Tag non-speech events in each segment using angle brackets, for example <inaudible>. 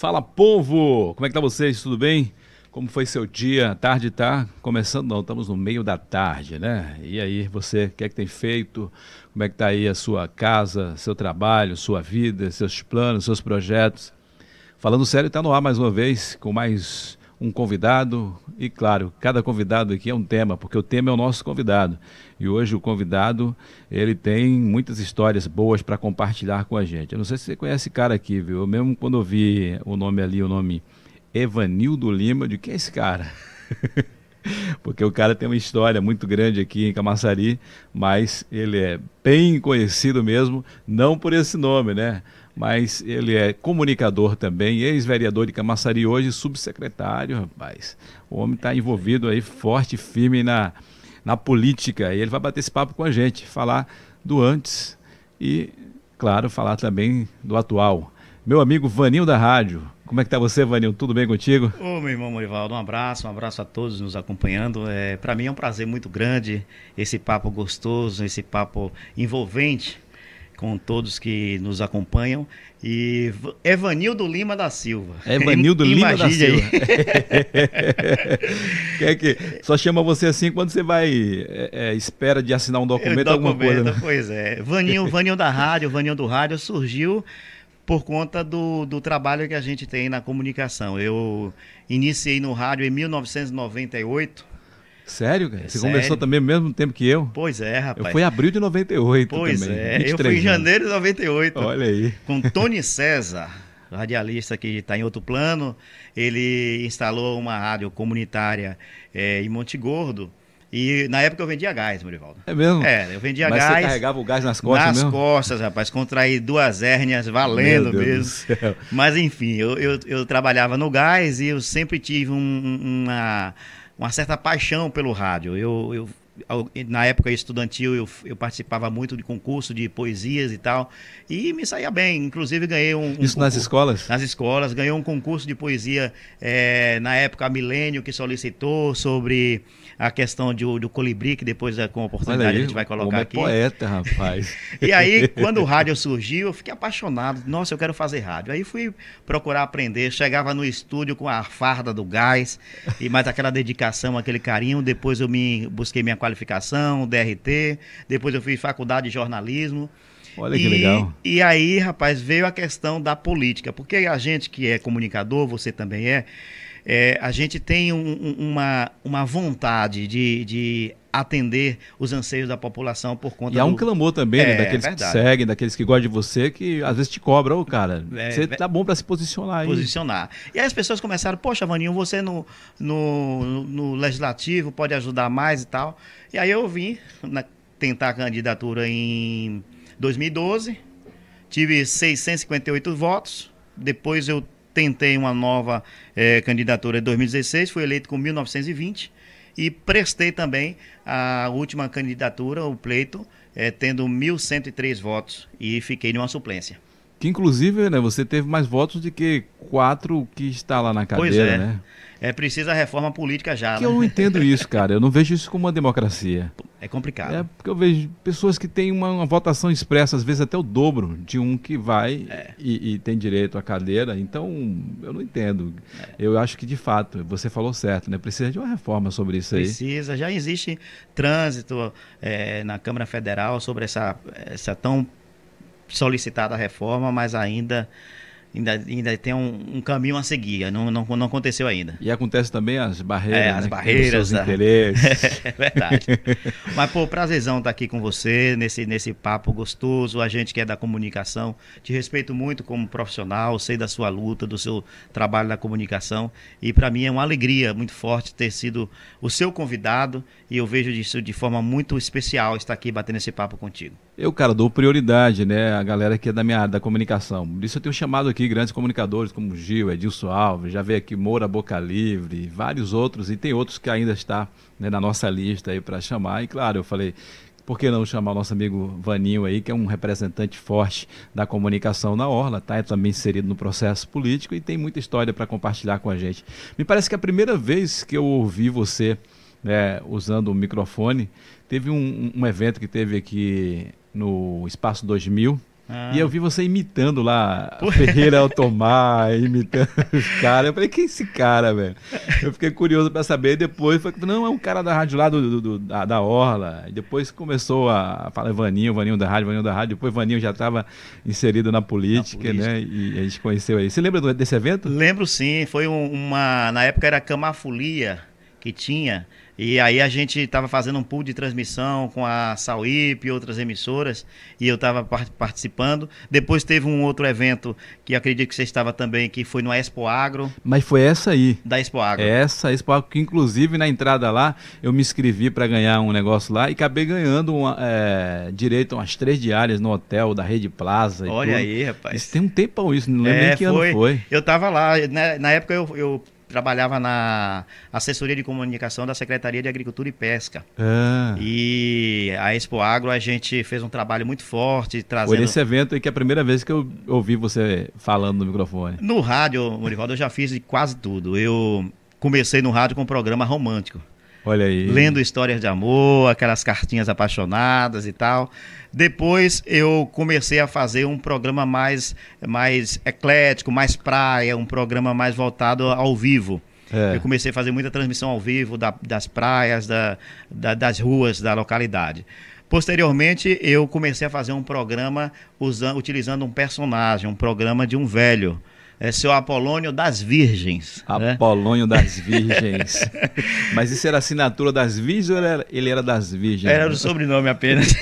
Fala povo! Como é que tá vocês? Tudo bem? Como foi seu dia? Tarde tá começando? Não, estamos no meio da tarde, né? E aí, você, o que é que tem feito? Como é que tá aí a sua casa, seu trabalho, sua vida, seus planos, seus projetos? Falando sério, está no ar mais uma vez com mais um convidado e claro, cada convidado aqui é um tema, porque o tema é o nosso convidado. E hoje o convidado, ele tem muitas histórias boas para compartilhar com a gente. Eu não sei se você conhece esse cara aqui, viu? Eu mesmo quando eu vi o nome ali, o nome Evanildo Lima, de quem é esse cara? <laughs> porque o cara tem uma história muito grande aqui em Camaçari, mas ele é bem conhecido mesmo, não por esse nome, né? Mas ele é comunicador também, ex-vereador de Camaçari, hoje subsecretário, rapaz. O homem está envolvido aí forte, firme na, na política. E ele vai bater esse papo com a gente, falar do antes e, claro, falar também do atual. Meu amigo Vaninho da Rádio. Como é que tá você, Vaninho? Tudo bem contigo? Ô, meu irmão Morivaldo, um abraço, um abraço a todos nos acompanhando. É, Para mim é um prazer muito grande esse papo gostoso, esse papo envolvente com todos que nos acompanham. E Evanildo Lima da Silva. Evanildo Lima da Silva. <laughs> Quer que só chama você assim quando você vai é, é, espera de assinar um documento, documento alguma coisa. Né? Pois é. Vaninho, <laughs> Vaninho da rádio, Vaninho do rádio surgiu por conta do, do trabalho que a gente tem na comunicação. Eu iniciei no rádio em 1998 Sério, cara? Você Sério? começou também ao mesmo tempo que eu? Pois é, rapaz. Eu fui em abril de 98 pois também. é, eu fui em janeiro de 98. Olha aí. Com Tony César, radialista que está em outro plano. Ele instalou uma rádio comunitária é, em Monte Gordo. E na época eu vendia gás, Murivaldo. É mesmo? É, eu vendia Mas gás. Você carregava o gás nas costas nas mesmo? Costas, rapaz. Contraí duas hérnias valendo mesmo. Mas enfim, eu, eu, eu, trabalhava no gás e eu sempre tive um, uma uma certa paixão pelo rádio. Eu, eu na época estudantil eu, eu, participava muito de concurso de poesias e tal e me saía bem inclusive ganhei um, um isso nas escolas nas escolas ganhei um concurso de poesia é, na época a Milênio que solicitou sobre a questão de, do colibri que depois é, com a oportunidade aí, a gente vai colocar é aqui. poeta rapaz. <laughs> E aí quando o rádio surgiu eu fiquei apaixonado. Nossa eu quero fazer rádio. Aí fui procurar aprender. Chegava no estúdio com a farda do gás e mais aquela dedicação aquele carinho. Depois eu me busquei minha qualificação, DRT, depois eu fiz faculdade de jornalismo. Olha que e, legal. E aí, rapaz, veio a questão da política, porque a gente que é comunicador, você também é, é a gente tem um, uma, uma vontade de, de atender os anseios da população por conta E há um clamor também, né, é, né, daqueles que te seguem, daqueles que gostam de você, que às vezes te cobram, ô cara, é, você tá bom para se posicionar aí. Posicionar. E aí as pessoas começaram, poxa, Vaninho, você no, no, no legislativo pode ajudar mais e tal. E aí eu vim na, tentar a candidatura em 2012, tive 658 votos, depois eu tentei uma nova é, candidatura em 2016, fui eleito com 1920 e prestei também a última candidatura, o pleito, é, tendo 1.103 votos e fiquei numa suplência. Que inclusive, né, você teve mais votos do que quatro que está lá na cadeira, pois é. né? É preciso a reforma política já. Que né? eu não entendo isso, cara. Eu não vejo isso como uma democracia. É complicado. É porque eu vejo pessoas que têm uma, uma votação expressa, às vezes até o dobro de um que vai é. e, e, tem direito à cadeira. Então, eu não entendo. É. Eu acho que, de fato, você falou certo, né? Precisa de uma reforma sobre isso aí. Precisa. Já existe trânsito é, na Câmara Federal sobre essa, essa tão solicitada reforma, mas ainda ainda, ainda tem um, um, caminho a seguir, não, não, não aconteceu ainda. E acontece também as barreiras, é, as né? barreiras, a... interesses. <laughs> é verdade. Mas, pô, prazerzão estar aqui com você, nesse, nesse papo gostoso, a gente que é da comunicação, te respeito muito como profissional, sei da sua luta, do seu trabalho na comunicação, e para mim é uma alegria muito forte ter sido o seu convidado, e eu vejo isso de forma muito especial estar aqui batendo esse papo contigo. Eu, cara, dou prioridade, né, a galera que é da minha área da comunicação. Por isso eu tenho chamado aqui grandes comunicadores como Gil, Edilson Alves, já veio aqui Moura Boca Livre, vários outros, e tem outros que ainda está né, na nossa lista aí para chamar. E claro, eu falei, por que não chamar o nosso amigo Vaninho aí, que é um representante forte da comunicação na Orla, tá? É também inserido no processo político e tem muita história para compartilhar com a gente. Me parece que a primeira vez que eu ouvi você né, usando o microfone, teve um, um evento que teve aqui no Espaço 2000, Ah. E eu vi você imitando lá Ferreira Altomar, <laughs> imitando os caras. Eu falei, quem é esse cara, velho? Eu fiquei curioso para saber. E depois falei, não, é um cara da rádio lá do, do, do da, da, Orla. E depois começou a falar Vaninho, Vaninho da rádio, Vaninho da rádio. Depois Vaninho já estava inserido na política, na política, né? E a gente conheceu aí. Você lembra desse evento? Lembro sim. Foi uma. Na época era Camafolia que tinha. E aí a gente estava fazendo um pool de transmissão com a Sauip e outras emissoras, e eu estava participando. Depois teve um outro evento que acredito que você estava também, que foi no Expo Agro. Mas foi essa aí. Da Expo Agro. Essa Expo Agro, que inclusive na entrada lá, eu me inscrevi para ganhar um negócio lá e acabei ganhando uma, é, direito a umas três diárias no hotel da Rede Plaza. Olha aí, rapaz. Isso tem um tempo isso, não lembro é, nem que foi. ano foi. Eu estava lá, né, na época eu, eu trabalhava na assessoria de comunicação da Secretaria de Agricultura e Pesca. Ah. E a Expo Agro a gente fez um trabalho muito forte trazendo. Foi esse evento que é a primeira vez que eu ouvi você falando no microfone. No rádio, Morivaldo, eu já fiz quase tudo. Eu comecei no rádio com um programa romântico. Olha aí. Lendo histórias de amor, aquelas cartinhas apaixonadas e tal. Depois eu comecei a fazer um programa mais, mais eclético, mais praia, um programa mais voltado ao vivo. É. Eu comecei a fazer muita transmissão ao vivo da, das praias, da, da, das ruas da localidade. Posteriormente, eu comecei a fazer um programa usando, utilizando um personagem, um programa de um velho é seu Apolônio das Virgens. Né? Apolônio né? das <laughs> Virgens. Mas isso era assinatura das Virgens ou era, ele era das Virgens? Era o sobrenome apenas.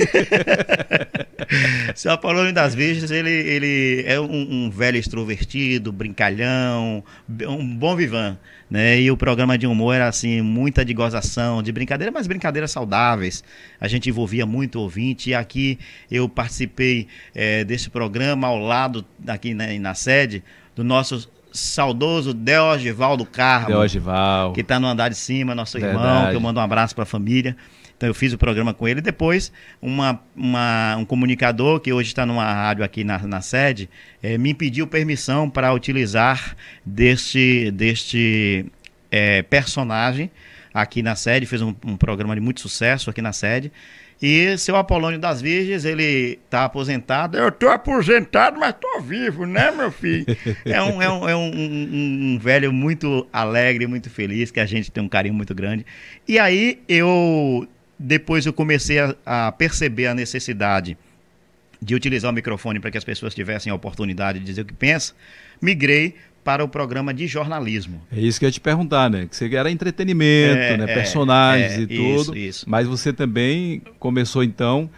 <laughs> seu Apolônio das Virgens, ele, ele é um, um, velho extrovertido, brincalhão, um bom vivan. Né? E o programa de humor era assim, muita de gozação, de brincadeira, mas brincadeiras saudáveis. A gente envolvia muito ouvinte, e aqui eu participei é, desse programa ao lado, aqui na, na sede, do nosso saudoso Deogivaldo Carmo. Deogival. Que está no andar de cima, nosso Verdade. irmão, que eu mando um abraço para a família. Então eu fiz o programa com ele. Depois, uma, uma, um comunicador, que hoje está numa rádio aqui na, na sede, é, me pediu permissão para utilizar deste, deste é, personagem aqui na sede. Fez um, um programa de muito sucesso aqui na sede. E seu Apolônio das Virgens, ele está aposentado. Eu estou aposentado, mas estou vivo, né, meu filho? <laughs> É, um, é, um, é um, um, um, velho muito alegre, muito feliz, que a gente tem um carinho muito grande. E aí eu, depois eu comecei a, a perceber a necessidade de utilizar o microfone para que as pessoas tivessem a oportunidade de dizer o que pensa, migrei para o programa de jornalismo. É isso que eu ia te perguntar, né? Que você era entretenimento, é, né? É, personagens é, e tudo. Isso, isso. Mas você também começou então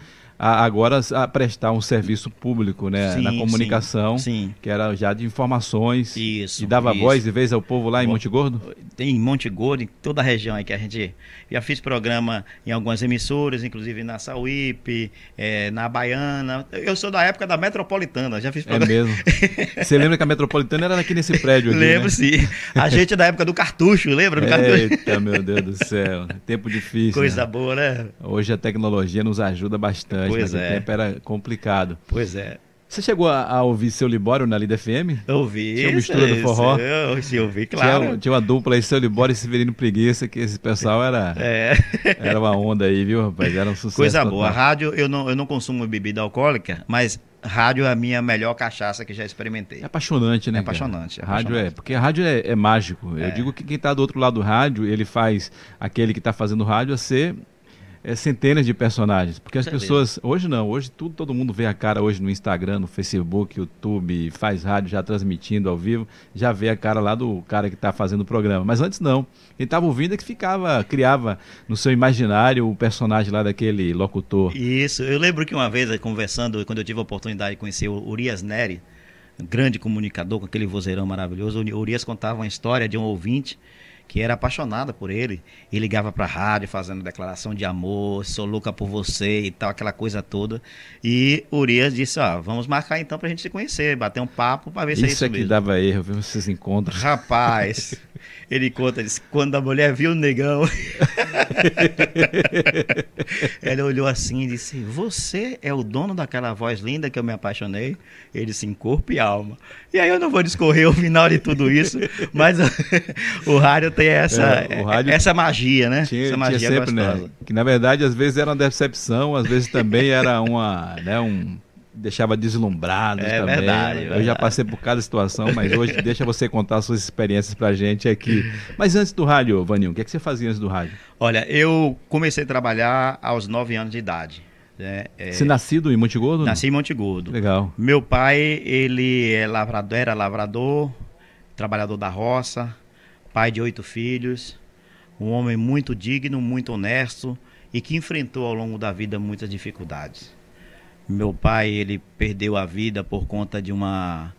a, agora a prestar um serviço público, né, sim, na comunicação, sim, sim. que era já de informações isso, e dava isso. voz e vez ao povo lá em Monte Gordo? Tem em Monte Gordo, em toda a região aí que a gente já fiz programa em algumas emissoras, inclusive na Sauípe, é, na Baiana. Eu sou da época da Metropolitana, já fiz programa. É mesmo. <laughs> Você lembra que a Metropolitana era aqui nesse prédio aqui, Lembro né? sim. A gente da época do cartucho, lembra do cartucho? Eita, meu Deus do céu. Tempo difícil. Coisa né? boa, né? Hoje a tecnologia nos ajuda bastante pois é. tempo era complicado. Pois é. Você chegou a, a, ouvir seu Libório na Lida FM? Ouvi. Tinha uma mistura do forró? Eu, eu ouvi, claro. Tinha, tinha, uma dupla aí, seu Libório e Severino Preguiça, que esse pessoal era, é. era uma onda aí, viu, rapaz? Era um sucesso. Coisa total. boa. Rádio, eu não, eu não consumo bebida alcoólica, mas rádio é a minha melhor cachaça que já experimentei. É apaixonante, né? É apaixonante. É rádio é, porque rádio é, é mágico. É. Eu digo que quem está do outro lado do rádio, ele faz aquele que está fazendo rádio a ser é, centenas de personagens. Porque as pessoas. Hoje não, hoje tudo, todo mundo vê a cara hoje no Instagram, no Facebook, YouTube, faz rádio já transmitindo ao vivo, já vê a cara lá do cara que está fazendo o programa. Mas antes não. Quem estava ouvindo é que ficava, criava no seu imaginário o personagem lá daquele locutor. Isso, eu lembro que uma vez, conversando, quando eu tive a oportunidade de conhecer o Urias Neri, grande comunicador com aquele vozeirão maravilhoso, o Urias contava uma história de um ouvinte que era apaixonada por ele e ligava para a rádio fazendo declaração de amor, sou louca por você e tal, aquela coisa toda. E Urias disse: Ó, vamos marcar então para a gente se conhecer, bater um papo para ver se isso é isso é que mesmo. dava erro, viu esses encontros. Rapaz, <laughs> ele conta, disse, quando a mulher viu o negão, <laughs> ela olhou assim e disse: Você é o dono daquela voz linda que eu me apaixonei? Ele disse: em corpo e alma. E aí eu não vou discorrer o final de tudo isso, mas <laughs> o rádio tem essa, é, rádio essa magia, né? Tinha, essa magia sempre, né? Que na verdade às vezes era uma decepção, às vezes também era uma, né, um deixava deslumbrados é também. Verdade, eu verdade. já passei por cada situação, mas hoje deixa você contar suas experiências pra gente aqui. Mas antes do rádio, Vaninho, o que, é que você fazia antes do rádio? Olha, eu comecei a trabalhar aos 9 anos de idade. Né? É... Você nascido em Montegordo? Nasci em Montegordo. Legal. Meu pai, ele é lavrador, era lavrador, trabalhador da roça, pai de oito filhos, um homem muito digno, muito honesto e que enfrentou ao longo da vida muitas dificuldades. Meu pai, ele perdeu a vida por conta de uma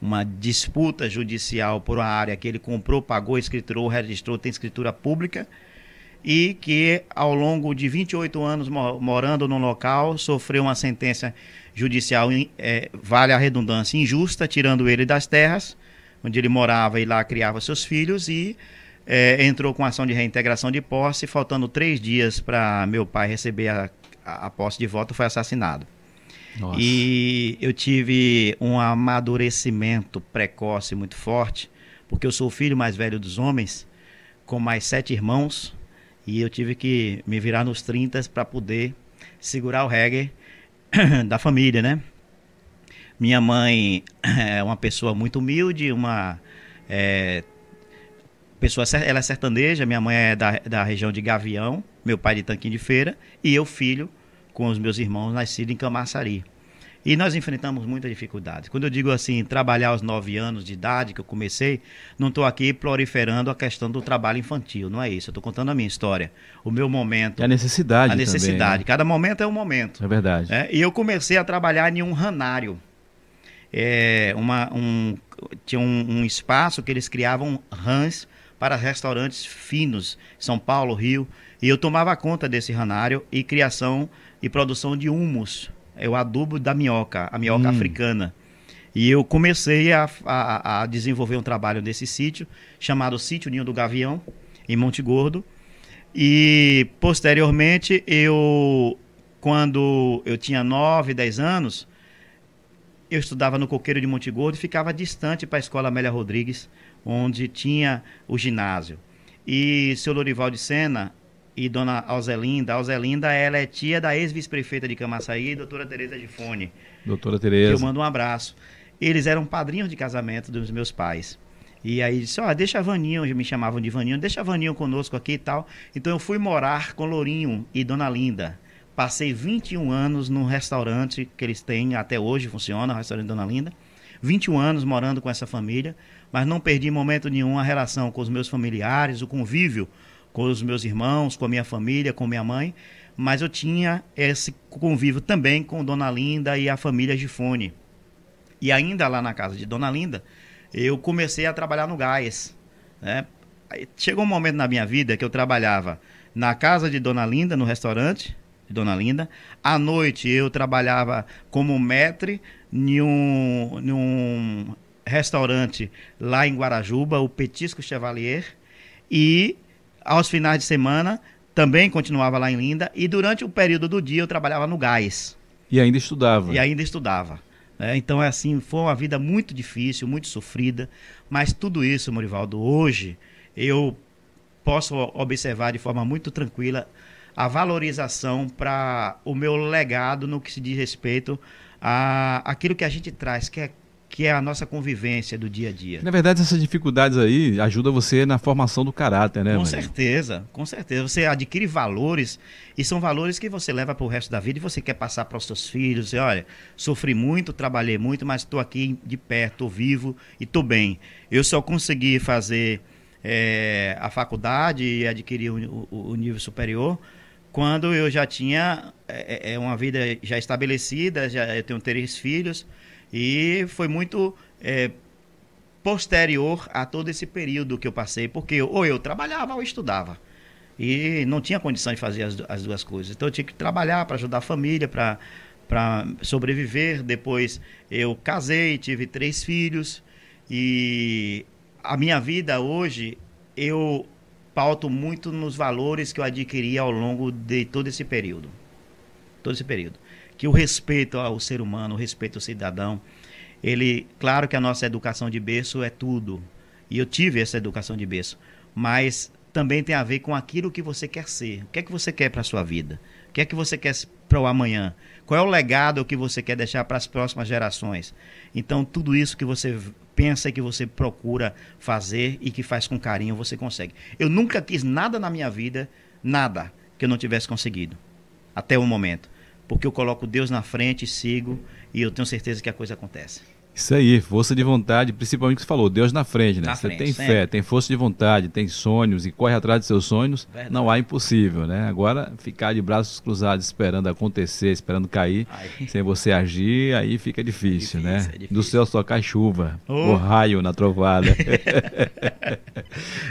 uma disputa judicial por uma área que ele comprou, pagou, escriturou, registrou, tem escritura pública e que ao longo de 28 anos morando no local sofreu uma sentença judicial, é, vale a redundância, injusta, tirando ele das terras onde ele morava e lá criava seus filhos e é, entrou com ação de reintegração de posse, faltando três dias para meu pai receber a, a, a, posse de volta, foi assassinado. Nossa. E eu tive um amadurecimento precoce muito forte, porque eu sou o filho mais velho dos homens, com mais sete irmãos, e eu tive que me virar nos 30 para poder segurar o reggae <coughs> da família, né? Minha mãe é uma pessoa muito humilde, uma é, pessoa, ela é sertaneja, minha mãe é da, da região de Gavião, meu pai de Tanquinho de Feira, e eu filho com os meus irmãos, nascido em Camaçari. E nós enfrentamos muita dificuldade. Quando eu digo assim, trabalhar aos nove anos de idade, que eu comecei, não estou aqui proliferando a questão do trabalho infantil, não é isso. Eu estou contando a minha história, o meu momento. E a necessidade A necessidade. Também, né? Cada momento é um momento. É verdade. É? E eu comecei a trabalhar em um ranário. É, uma, um, tinha um, um espaço que eles criavam rãs para restaurantes finos, São Paulo, Rio. E eu tomava conta desse ranário e criação e produção de humus é o adubo da minhoca, a minhoca hum. africana. E eu comecei a, a, a, desenvolver um trabalho nesse sítio, chamado Sítio Ninho do Gavião, em Monte Gordo. E, posteriormente, eu, quando eu tinha 9, 10 anos, eu estudava no Coqueiro de Monte Gordo e ficava distante para a Escola Amélia Rodrigues, onde tinha o ginásio. E seu Lorival de Sena, e dona Alzelinda. Alzelinda, ela é tia da ex-vice-prefeita de Camaçaí, doutora Tereza de Fone. Doutora Tereza. Eu mando um abraço. Eles eram padrinhos de casamento dos meus pais. E aí disse, ó, oh, deixa a Vaninho, me chamavam de Vaninho, deixa a Vaninho conosco aqui e tal. Então eu fui morar com Lourinho e Dona Linda. Passei 21 anos num restaurante que eles têm, até hoje funciona, o restaurante Dona Linda. 21 anos morando com essa família, mas não perdi momento nenhum a relação com os meus familiares, o convívio com os meus irmãos, com a minha família, com minha mãe, mas eu tinha esse convívio também com Dona Linda e a família Gifone. E ainda lá na casa de Dona Linda, eu comecei a trabalhar no gás. Né? Chegou um momento na minha vida que eu trabalhava na casa de Dona Linda, no restaurante Dona Linda. À noite eu trabalhava como maître em um, em um restaurante lá em Guarajuba, o Petisco Chevalier. E aos finais de semana, também continuava lá em Linda. E durante o período do dia, eu trabalhava no gás. E ainda estudava. E ainda estudava. É, então, é assim, foi uma vida muito difícil, muito sofrida. Mas tudo isso, Morivaldo, hoje eu posso observar de forma muito tranquila a valorização para o meu legado no que se diz respeito a aquilo que a gente traz, que é que é a nossa convivência do dia a dia. Na verdade, essas dificuldades aí ajudam você na formação do caráter, né? Com Maria? certeza, com certeza. Você adquire valores e são valores que você leva para o resto da vida e você quer passar para os seus filhos. Você, olha, sofri muito, trabalhei muito, mas estou aqui de perto, estou vivo e estou bem. Eu só consegui fazer é, a faculdade e adquirir o, o, o nível superior quando eu já tinha é, é, uma vida já estabelecida, já eu tenho três filhos e foi muito é, posterior a todo esse período que eu passei, porque ou eu trabalhava ou estudava. E não tinha condição de fazer as, as duas coisas. Então eu tinha que trabalhar para ajudar a família, para para sobreviver. Depois eu casei, tive três filhos e a minha vida hoje eu pauto muito nos valores que eu adquiri ao longo de todo esse período. Todo esse período que o respeito ao ser humano, o respeito ao cidadão, ele, claro que a nossa educação de berço é tudo. E eu tive essa educação de berço, mas também tem a ver com aquilo que você quer ser. O que é que você quer para a sua vida? O que é que você quer para o amanhã? Qual é o legado que você quer deixar para as próximas gerações? Então, tudo isso que você pensa e que você procura fazer e que faz com carinho, você consegue. Eu nunca quis nada na minha vida, nada, que eu não tivesse conseguido. Até o momento. Porque eu coloco Deus na frente, sigo e eu tenho certeza que a coisa acontece. Isso aí, força de vontade, principalmente o que você falou, Deus na frente, né? Na você frente, tem sempre. fé, tem força de vontade, tem sonhos e corre atrás de seus sonhos, Verdade. não há impossível, né? Agora, ficar de braços cruzados esperando acontecer, esperando cair, Aí. sem você agir, aí fica difícil, Difícil, né? é difícil. Do céu só cai chuva, Oh. o raio na trovada. <laughs>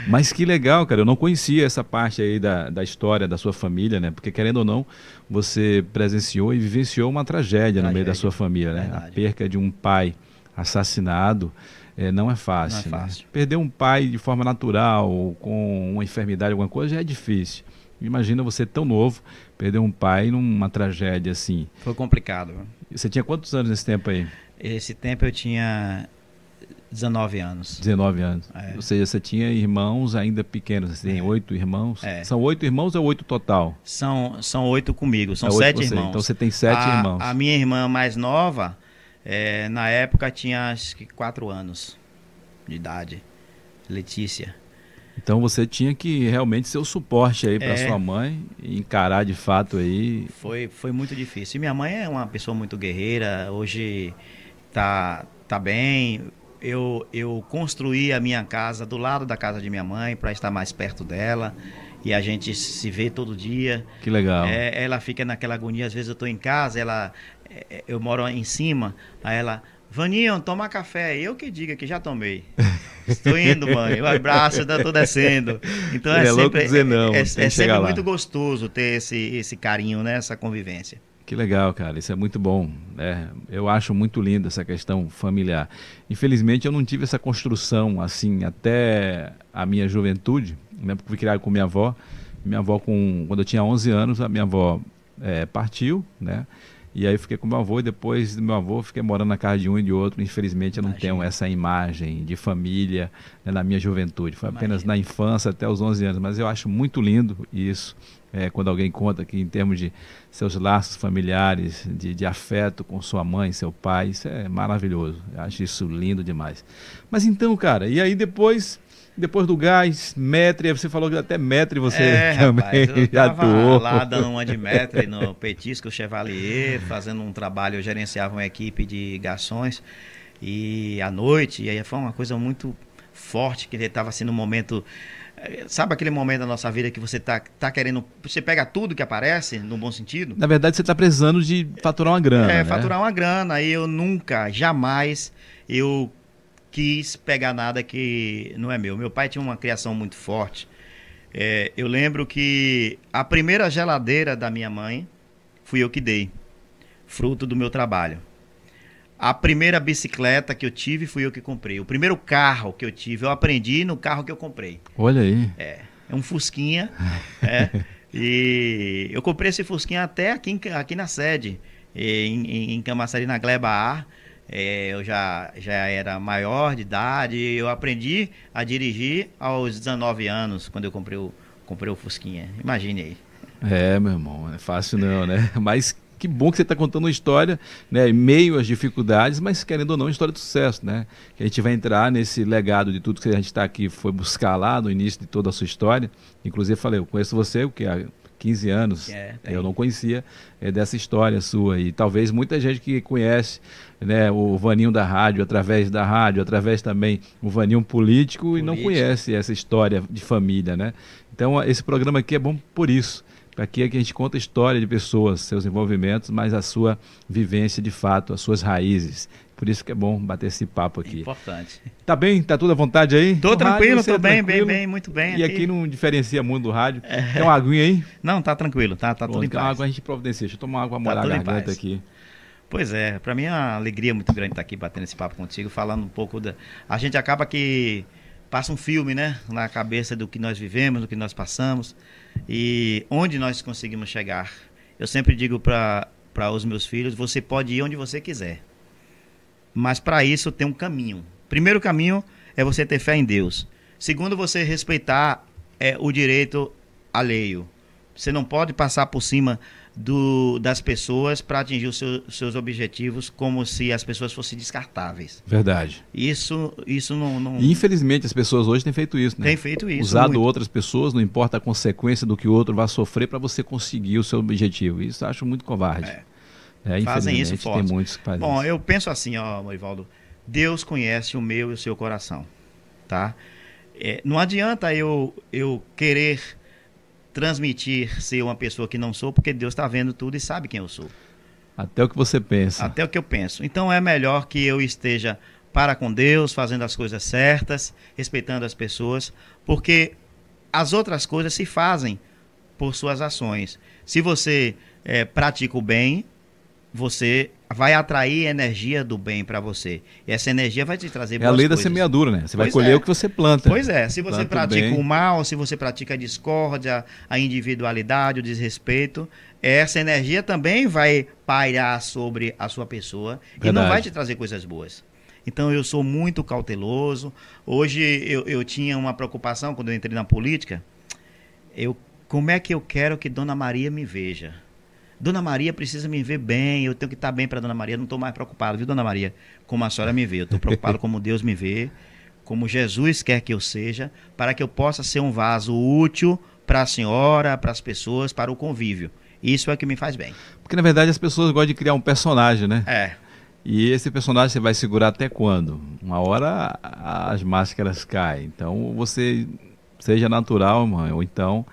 Mas que legal, cara, eu não conhecia essa parte aí da, da história da sua família, né? Porque querendo ou não, você presenciou e vivenciou uma tragédia, no meio da Tragédia. sua família, né? A Verdade. perca de um pai assassinado eh, não é fácil. Não é né? fácil. Perder um pai de forma natural, ou com uma enfermidade, alguma coisa, já é difícil. Imagina você tão novo, perder um pai numa tragédia assim. Foi complicado. Você tinha quantos anos nesse tempo aí? Esse tempo eu tinha 19 anos. 19 anos. É. Ou seja, você tinha irmãos ainda pequenos. Você tem oito irmãos? É. São oito irmãos ou oito total? São, são oito comigo, são É sete irmãos. Então você tem sete a, irmãos. A minha irmã mais nova, eh, na época, tinha acho que quatro anos de idade. Letícia. Então você tinha que realmente ser o suporte aí para É. sua mãe encarar de fato aí. Foi, foi muito difícil. E minha mãe é uma pessoa muito guerreira, hoje tá, tá bem. Eu, eu construí a minha casa do lado da casa de minha mãe para estar mais perto dela. E a gente se vê todo dia. Que legal. É, ela fica naquela agonia, às vezes eu estou em casa, ela, é, eu moro em cima, aí ela, Vaninho, toma café. Eu que diga que já tomei. <laughs> Estou indo, mãe. O abraço, eu tô descendo. Então é, É sempre, dizer não, é, é sempre lá. muito gostoso ter esse, esse carinho, né? Essa convivência. Que legal, cara. Isso é muito bom. né? eu acho muito lindo essa questão familiar. Infelizmente, eu não tive essa construção assim até a minha juventude, né? Porque fui criado com minha avó. Minha avó, com, quando eu tinha 11 anos, a minha avó eh, partiu, né? E aí eu fiquei com meu avô e depois do meu avô fiquei morando na casa de um e de outro. Infelizmente, eu não Imagina. tenho essa imagem de família né, na minha juventude. Foi apenas Imagina. na infância até os 11 anos. Mas eu acho muito lindo isso. É, quando alguém conta que em termos de seus laços familiares, de, de afeto com sua mãe, seu pai, isso é maravilhoso. Eu acho isso lindo demais. Mas então, cara, e aí depois, depois do gás, metre, você falou que até metre você é, <laughs> também rapaz, eu já atuou. lá dando uma de metre no Petisco Chevalier, fazendo um trabalho, eu gerenciava uma equipe de garçons e à noite, e aí foi uma coisa muito forte, que estava sendo um momento eh, Sabe aquele momento da nossa vida que você tá, tá querendo. Você pega tudo que aparece, no bom sentido? Na verdade, você está precisando de faturar uma grana. É, né? faturar uma grana. Aí eu nunca, jamais, eu quis pegar nada que não é meu. Meu pai tinha uma criação muito forte. É, eu lembro que a primeira geladeira da minha mãe fui eu que dei, fruto do meu trabalho. A primeira bicicleta que eu tive fui eu que comprei. O primeiro carro que eu tive, eu aprendi no carro que eu comprei. Olha aí. É, é um Fusquinha. <laughs> é, e eu comprei esse Fusquinha até aqui, aqui na sede, em, em, em Camaçari, na Gleba A. É, eu já, já era maior de idade. Eu aprendi a dirigir aos 19 anos, quando eu comprei o, comprei o Fusquinha. Imagine aí. É, meu irmão, não é fácil não, né? <laughs> Mas que bom que você está contando uma história, né? Meio às dificuldades, mas querendo ou não, uma história de sucesso, né? Que a gente vai entrar nesse legado de tudo que a gente está aqui, foi buscar lá no início de toda a sua história. Inclusive, falei, eu conheço você, o que há 15 anos, É, tem. eu não conhecia é, dessa história sua. E talvez muita gente que conhece né, o Vaninho da rádio, através da rádio, através também o Vaninho político, e não Político. conhece essa história de família, né? Então, esse programa aqui é bom por isso. Aqui é que a gente conta a história de pessoas, seus envolvimentos, mas a sua vivência de fato, as suas raízes. Por isso que é bom bater esse papo aqui. Importante. Tá bem? Tá tudo à vontade aí? Tô No tranquilo, rádio, tô é bem, bem, tranquilo? bem, muito bem. E aqui não diferencia muito do rádio. Tem uma aguinha aí? Não, tá tranquilo, tá, tá tudo Pronto, em que uma paz. água a gente providencia. Deixa eu tomar uma água Tá molhar a tudo em garganta aqui. Pois é, para mim é uma alegria muito grande estar aqui batendo esse papo contigo, falando um pouco da. A gente acaba que passa um filme, né, na cabeça do que nós vivemos, do que nós passamos e onde nós conseguimos chegar. Eu sempre digo para os meus filhos: você pode ir onde você quiser, mas para isso tem um caminho. Primeiro caminho é você ter fé em Deus. Segundo, você respeitar é, o direito alheio. Você não pode passar por cima do, das pessoas para atingir os seu, seus objetivos como se as pessoas fossem descartáveis. Verdade. Isso, isso não, não... Infelizmente as pessoas hoje têm feito isso, né? Têm feito isso. Usado muito. outras pessoas, não importa a consequência do que o outro vai sofrer para você conseguir o seu objetivo. Isso eu acho muito covarde. É. É, Fazem isso forte. Tem muitos que fazem Bom, isso. eu penso assim, ó, Morivaldo, Deus conhece o meu e o seu coração, tá? É, não adianta eu, eu querer transmitir ser uma pessoa que não sou, porque Deus está vendo tudo e sabe quem eu sou. Até o que você pensa. Até o que eu penso. Então é melhor que eu esteja para com Deus, fazendo as coisas certas, respeitando as pessoas, porque as outras coisas se fazem por suas ações. Se você é, pratica o bem, você vai atrair energia do bem para você. E essa energia vai te trazer boas É a lei coisas. da semeadura, né? Você pois vai colher é. o que você planta. Pois é. Se você planta pratica o mal, se você pratica a discórdia, a individualidade, o desrespeito, essa energia também vai pairar sobre a sua pessoa Verdade. e não vai te trazer coisas boas. Então eu sou muito cauteloso. Hoje eu, eu tinha uma preocupação quando eu entrei na política. Eu, como é que eu quero que Dona Maria me veja? Dona Maria precisa me ver bem, eu tenho que estar bem para Dona Maria. Não estou mais preocupado, viu, Dona Maria? Como a senhora me vê. Eu estou preocupado como Deus me vê, como Jesus quer que eu seja, para que eu possa ser um vaso útil para a senhora, para as pessoas, para o convívio. Isso é o que me faz bem. Porque na verdade as pessoas gostam de criar um personagem, né? É. E esse personagem você vai segurar até quando? Uma hora as máscaras caem. Então você seja natural, mãe, ou então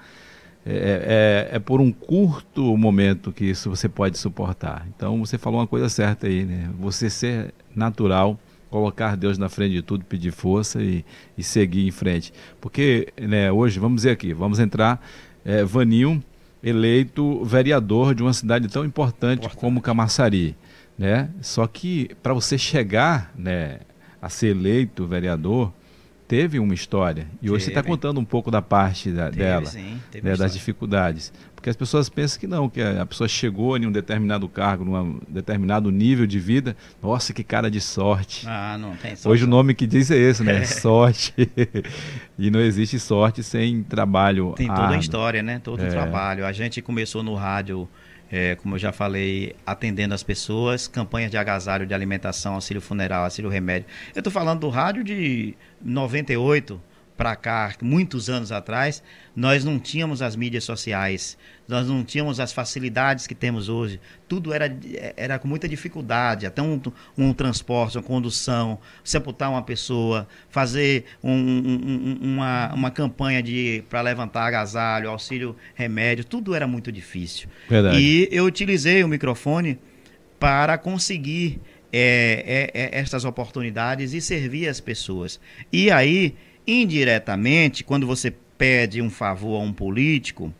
é, é, é, por um curto momento que isso você pode suportar. Então você falou uma coisa certa aí, né? Você ser natural, colocar Deus na frente de tudo, pedir força e, e seguir em frente. Porque né, hoje, vamos dizer aqui, vamos entrar, é, Vaninho eleito vereador de uma cidade tão importante, importante. como Camaçari. Né? Só que para você chegar né, a ser eleito vereador, teve uma história. E hoje teve. você está contando um pouco da parte da, teve, dela, sim, né, das dificuldades. Porque as pessoas pensam que não, que a pessoa chegou em um determinado cargo, num determinado nível de vida. Nossa, que cara de sorte. Ah, não tem sorte. Hoje o nome que diz é esse, né? <laughs> sorte. <laughs> e não existe sorte sem trabalho. Tem toda a história, né? Todo é. o trabalho. A gente começou no rádio é, como eu já falei, atendendo as pessoas, campanhas de agasalho, de alimentação, auxílio funeral, auxílio remédio. Eu estou falando do rádio de 98, para cá, muitos anos atrás, nós não tínhamos as mídias sociais, nós não tínhamos as facilidades que temos hoje. Tudo era, era com muita dificuldade, até um, um transporte, uma condução, sepultar uma pessoa, fazer um, um, uma, uma campanha para levantar agasalho, auxílio remédio, tudo era muito difícil. Verdade. E eu utilizei o microfone para conseguir é, é, é, estas oportunidades e servir as pessoas. E aí indiretamente, quando você pede um favor a um político,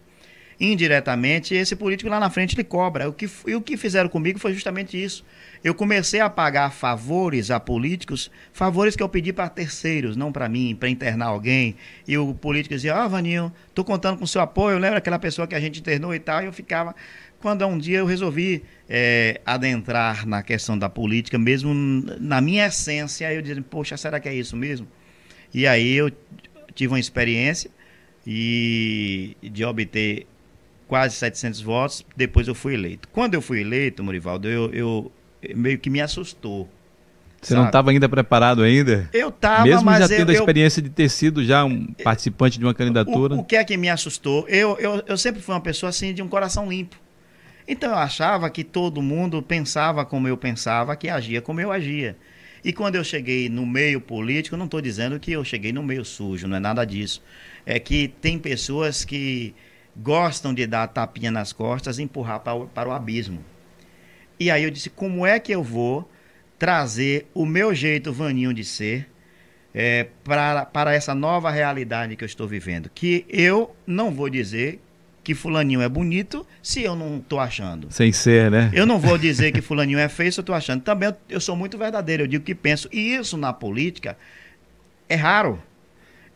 indiretamente esse político lá na frente lhe cobra. O que, e o que fizeram comigo foi justamente isso. Eu comecei a pagar favores a políticos, favores que eu pedi para terceiros, não para mim, para internar alguém. E o político dizia: Ah, Vaninho, estou contando com seu apoio. Lembra aquela pessoa que a gente internou e tal? E eu ficava. Quando um dia eu resolvi é, adentrar na questão da política, mesmo na minha essência, eu dizia: Poxa, será que é isso mesmo? E aí eu tive uma experiência e de obter quase 700 votos, depois eu fui eleito. Quando eu fui eleito, Morivaldo, eu, eu meio que me assustou. Você sabe? não estava ainda preparado ainda? Eu estava, Mesmo já tendo eu, a experiência de ter sido já um participante de uma candidatura? O, o que é que me assustou? Eu, eu, eu sempre fui uma pessoa assim de um coração limpo. Então eu achava que todo mundo pensava como eu pensava, que agia como eu agia. E quando eu cheguei no meio político, não estou dizendo que eu cheguei no meio sujo, não é nada disso. É que tem pessoas que gostam de dar tapinha nas costas e empurrar para o, para o abismo. E aí eu disse: como é que eu vou trazer o meu jeito vaninho de ser é, para, para essa nova realidade que eu estou vivendo? Que eu não vou dizer que fulaninho é bonito se eu não estou achando. Sem ser, né? Eu não vou dizer que fulaninho é feio se eu estou achando. Também eu, eu sou muito verdadeiro, eu digo que penso. E isso na política é raro.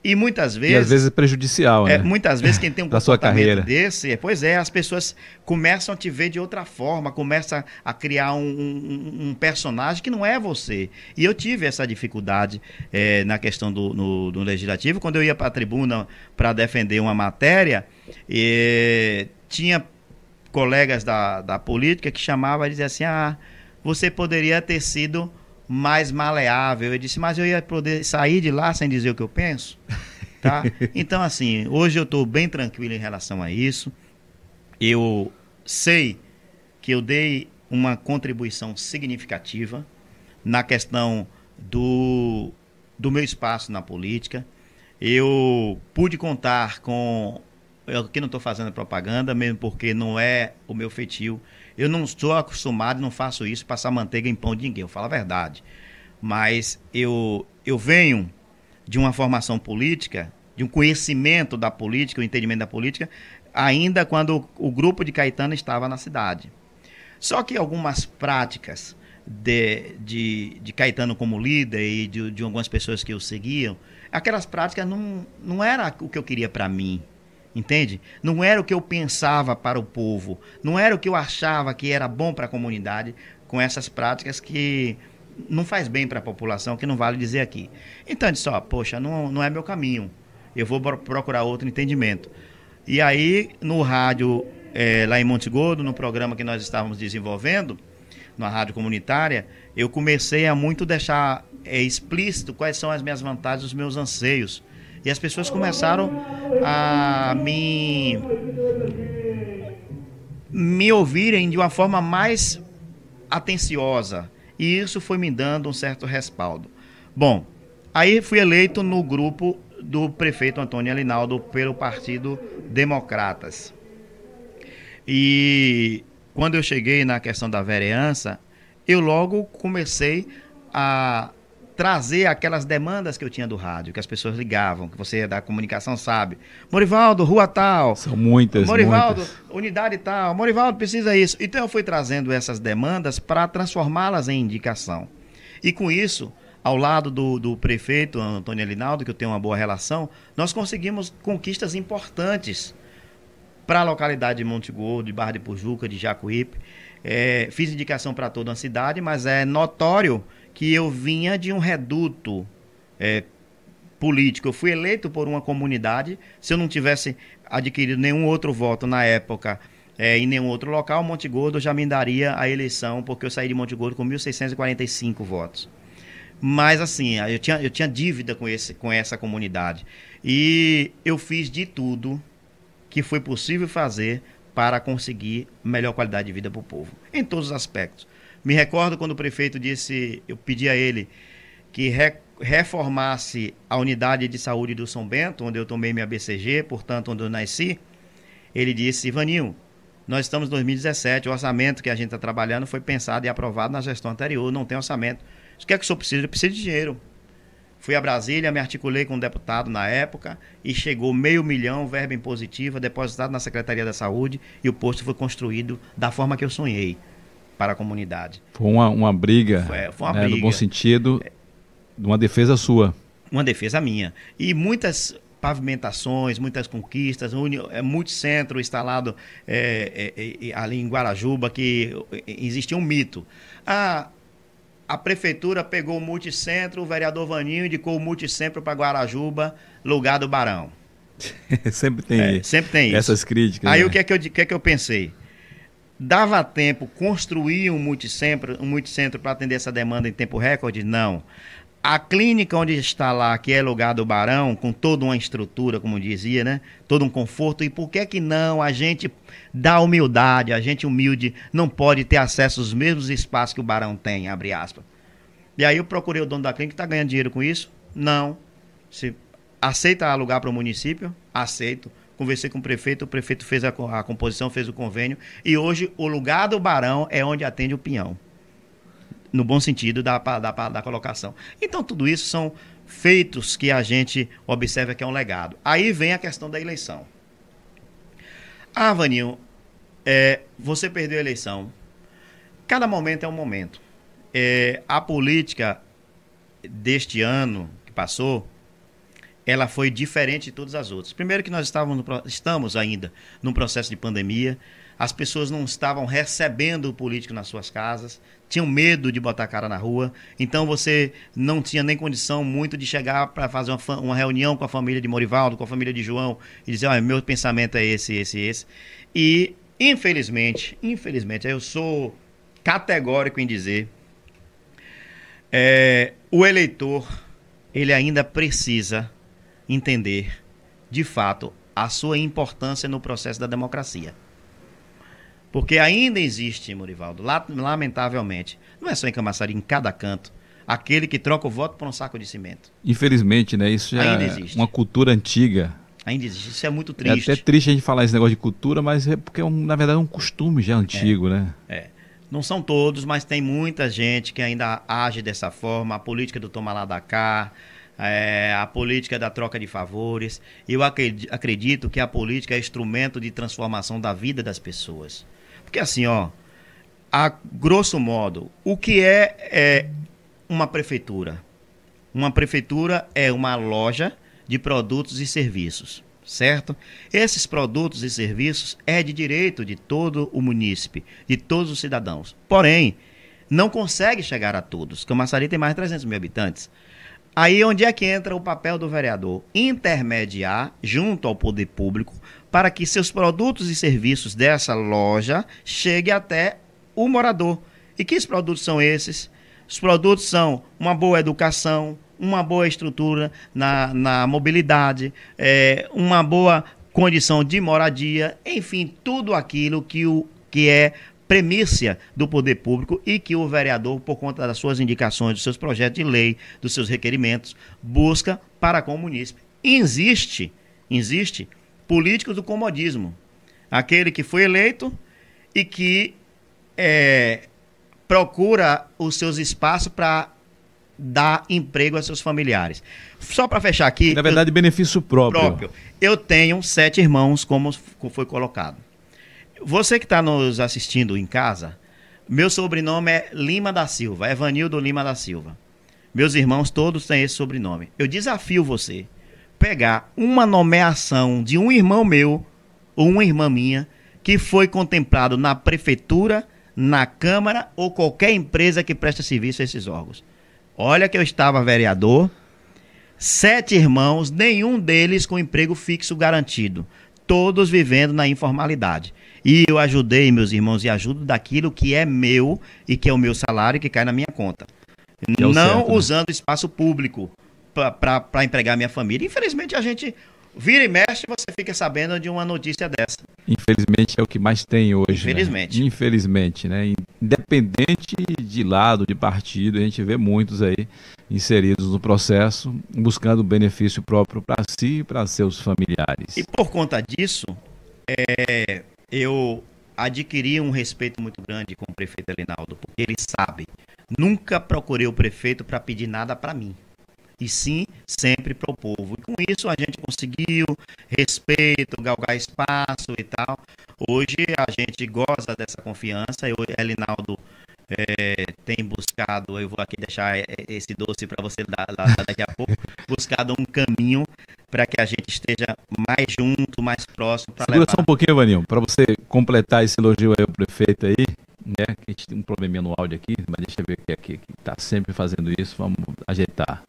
E muitas vezes. E às vezes é prejudicial, é, né? Muitas vezes quem tem um <laughs> da sua carreira desse, pois é, as pessoas começam a te ver de outra forma, começam a criar um, um, um personagem que não é você. E eu tive essa dificuldade é, na questão do no, do legislativo, quando eu ia para a tribuna para defender uma matéria, e, tinha colegas da, da política que chamavam e diziam assim: ah, você poderia ter sido mais maleável. Eu disse, mas eu ia poder sair de lá sem dizer o que eu penso? <laughs> Tá? Então, assim, hoje eu estou bem tranquilo em relação a isso. Eu sei que eu dei uma contribuição significativa na questão do, do meu espaço na política. Eu pude contar com. Eu aqui não estou fazendo propaganda, mesmo porque não é o meu feitio. Eu não estou acostumado, não faço isso, passar manteiga em pão de ninguém, eu falo a verdade. Mas eu, eu venho de uma formação política, de um conhecimento da política, o um entendimento da política, ainda quando o, o grupo de Caetano estava na cidade. Só que algumas práticas de, de, de Caetano como líder e de, de algumas pessoas que o seguiam, aquelas práticas não, não era o que eu queria para mim. Entende? Não era o que eu pensava para o povo, não era o que eu achava que era bom para a comunidade, com essas práticas que não faz bem para a população, que não vale dizer aqui. Então, eu disse, ó, poxa, não, não é meu caminho, eu vou procurar outro entendimento. E aí, no rádio, é, lá em Monte Gordo, no programa que nós estávamos desenvolvendo, na rádio comunitária, eu comecei a muito deixar é, explícito quais são as minhas vantagens, os meus anseios. E as pessoas começaram a me me ouvirem de uma forma mais atenciosa. E isso foi me dando um certo respaldo. Bom, aí fui eleito no grupo do prefeito Antônio Alinaldo pelo Partido Democratas. E quando eu cheguei na questão da vereança, eu logo comecei a trazer aquelas demandas que eu tinha do rádio, que as pessoas ligavam, que você da comunicação sabe. Morivaldo, rua tal. São muitas, Morivaldo, muitas. unidade tal. Morivaldo precisa isso. Então eu fui trazendo essas demandas para transformá-las em indicação. E com isso, ao lado do, do prefeito Antônio Alinaldo, que eu tenho uma boa relação, nós conseguimos conquistas importantes para a localidade de Monte Gordo, de Barra de Pujuca, de Jacuípe. É, fiz indicação para toda a cidade, mas é notório que eu vinha de um reduto é, político. Eu fui eleito por uma comunidade. Se eu não tivesse adquirido nenhum outro voto na época é, em nenhum outro local, Monte Gordo já me daria a eleição, porque eu saí de Monte Gordo com 1.645 votos. Mas assim, eu tinha, eu tinha dívida com, esse, com essa comunidade. E eu fiz de tudo que foi possível fazer para conseguir melhor qualidade de vida para o povo, em todos os aspectos. Me recordo quando o prefeito disse, eu pedi a ele que re, reformasse a unidade de saúde do São Bento, onde eu tomei minha BCG, portanto, onde eu nasci. Ele disse, Ivaninho, nós estamos em 2017, o orçamento que a gente está trabalhando foi pensado e aprovado na gestão anterior, não tem orçamento. O que é que o senhor precisa? Eu preciso de dinheiro. Fui a Brasília, me articulei com um deputado na época e chegou meio milhão, verba impositiva, depositado na Secretaria da Saúde e o posto foi construído da forma que eu sonhei para a comunidade. Foi uma, uma briga, foi, foi uma né, briga. no bom sentido, uma defesa sua. Uma defesa minha. E muitas pavimentações, muitas conquistas, é muito centro instalado é, é, é, ali em Guarajuba, que existia um mito. Ah, a prefeitura pegou o multicentro, o vereador Vaninho indicou o multicentro para Guarajuba, lugar do Barão. <laughs> sempre tem, é, sempre tem essas isso. críticas. Aí né? o que é que eu, que é que eu pensei? Dava tempo construir um multicentro, um multicentro para atender essa demanda em tempo recorde? Não. A clínica onde está lá, que é lugar do Barão, com toda uma estrutura, como dizia, né? Todo um conforto. E por que que não a gente dá humildade, a gente humilde não pode ter acesso aos mesmos espaços que o Barão tem, abre aspas. E aí eu procurei o dono da clínica, está ganhando dinheiro com isso? Não. Se aceita alugar para o município? Aceito. Conversei com o prefeito, o prefeito fez a, a composição, fez o convênio. E hoje o lugar do Barão é onde atende o Pinhão. No bom sentido da, da, da colocação. Então, tudo isso são feitos que a gente observa que é um legado. Aí vem a questão da eleição. Ah, Vaninho, é, você perdeu a eleição. Cada momento é um momento. É, a política deste ano que passou, ela foi diferente de todas as outras. Primeiro que nós estávamos no, estamos ainda num processo de pandemia, as pessoas não estavam recebendo o político nas suas casas, tinham medo de botar a cara na rua, então você não tinha nem condição muito de chegar para fazer uma, uma, reunião com a família de Morivaldo, com a família de João, e dizer, olha, meu pensamento é esse, esse, esse. E infelizmente, infelizmente, eu sou categórico em dizer, é, o eleitor ele ainda precisa entender, de fato, a sua importância no processo da democracia. Porque ainda existe, Murivaldo, lamentavelmente, não é só em Camaçari, em cada canto, aquele que troca o voto por um saco de cimento. Infelizmente, né? Isso já ainda é existe. uma cultura antiga. Ainda existe. Isso é muito triste. É até triste a gente falar esse negócio de cultura, mas é porque, é um, na verdade, é um costume já antigo, é, né? É. Não são todos, mas tem muita gente que ainda age dessa forma. A política do tomar lá da cá, é, a política da troca de favores. Eu acredito que a política é instrumento de transformação da vida das pessoas. Porque assim, ó, a grosso modo, o que é, é uma prefeitura? Uma prefeitura é uma loja de produtos e serviços, certo? Esses produtos e serviços é de direito de todo o munícipe, de todos os cidadãos. Porém, não consegue chegar a todos. Camaçari tem mais de 300 mil habitantes. Aí onde é que entra o papel do vereador? Intermediar junto ao poder público para que seus produtos e serviços dessa loja cheguem até o morador. E que produtos são esses? Os produtos são uma boa educação, uma boa estrutura na, na mobilidade, é, uma boa condição de moradia, enfim, tudo aquilo que, o, que é premissa do poder público e que o vereador, por conta das suas indicações, dos seus projetos de lei, dos seus requerimentos, busca para com o munícipe. Existe, existe políticos do comodismo. Aquele que foi eleito e que é, procura os seus espaços para dar emprego a seus familiares. Só para fechar aqui. Na verdade, eu, benefício próprio. próprio. Eu tenho sete irmãos, como foi colocado. Você que está nos assistindo em casa, meu sobrenome é Lima da Silva, Evanildo Lima da Silva. Meus irmãos todos têm esse sobrenome. Eu desafio você pegar uma nomeação de um irmão meu ou uma irmã minha que foi contemplado na prefeitura, na Câmara ou qualquer empresa que presta serviço a esses órgãos. Olha que eu estava vereador, sete irmãos, nenhum deles com emprego fixo garantido, todos vivendo na informalidade. E eu ajudei meus irmãos e ajudo daquilo que é meu e que é o meu salário que cai na minha conta. É não certo, né? usando espaço público para empregar minha família. Infelizmente, a gente vira e mexe você fica sabendo de uma notícia dessa. Infelizmente é o que mais tem hoje. Né? Infelizmente. Né? Infelizmente, né? Independente de lado, de partido, a gente vê muitos aí inseridos no processo, buscando benefício próprio para si e para seus familiares. E por conta disso, é, eu adquiri um respeito muito grande com o prefeito Elinaldo, porque ele sabe, nunca procurei o prefeito para pedir nada para mim, e sim sempre para o povo. E com isso a gente conseguiu respeito, galgar espaço e tal. Hoje a gente goza dessa confiança. Eu, Elinaldo é, tem buscado, eu vou aqui deixar esse doce para você daqui a pouco, <laughs> buscado um caminho para que a gente esteja mais junto, mais próximo. Segura levar... só um pouquinho, Vaninho, para você completar esse elogio aí ao prefeito aí, né? Que a gente tem um probleminha no áudio aqui, mas deixa eu ver aqui, aqui, que está sempre fazendo isso, vamos ajeitar.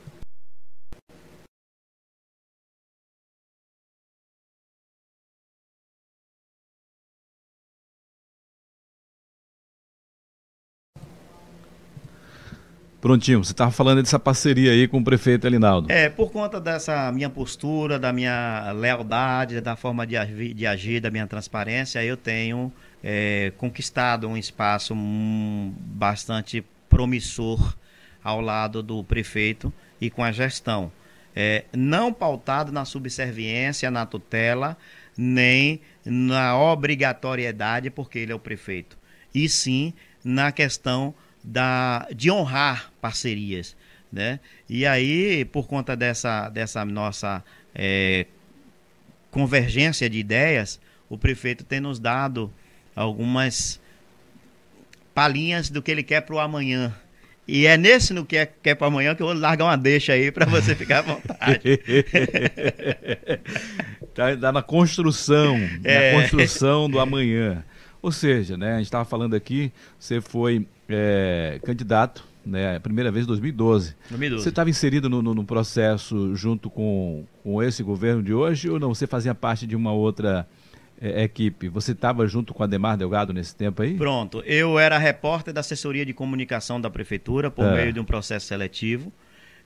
Prontinho, você estava falando dessa parceria aí com o prefeito Elinaldo. É, por conta dessa minha postura, da minha lealdade, da forma de agir, de agir da minha transparência, eu tenho é, conquistado um espaço um, bastante promissor ao lado do prefeito e com a gestão. É, não pautado na subserviência, na tutela, nem na obrigatoriedade, porque ele é o prefeito, e sim na questão da, de honrar parcerias. Né? E aí, por conta dessa, dessa nossa é, convergência de ideias, o prefeito tem nos dado algumas palhinhas do que ele quer para o amanhã. E é nesse no que é, quer para amanhã que eu vou largar uma deixa aí para você ficar à vontade. <laughs> tá, tá, na construção, é. na construção do amanhã. Ou seja, né, a gente estava falando aqui, você foi é, candidato, né, primeira vez em 2012. 2012. Você estava inserido no, no, no, processo junto com, com esse governo de hoje ou não? Você fazia parte de uma outra é, equipe, você estava junto com a Demar Delgado nesse tempo aí? Pronto, eu era repórter da assessoria de comunicação da prefeitura por é. meio de um processo seletivo.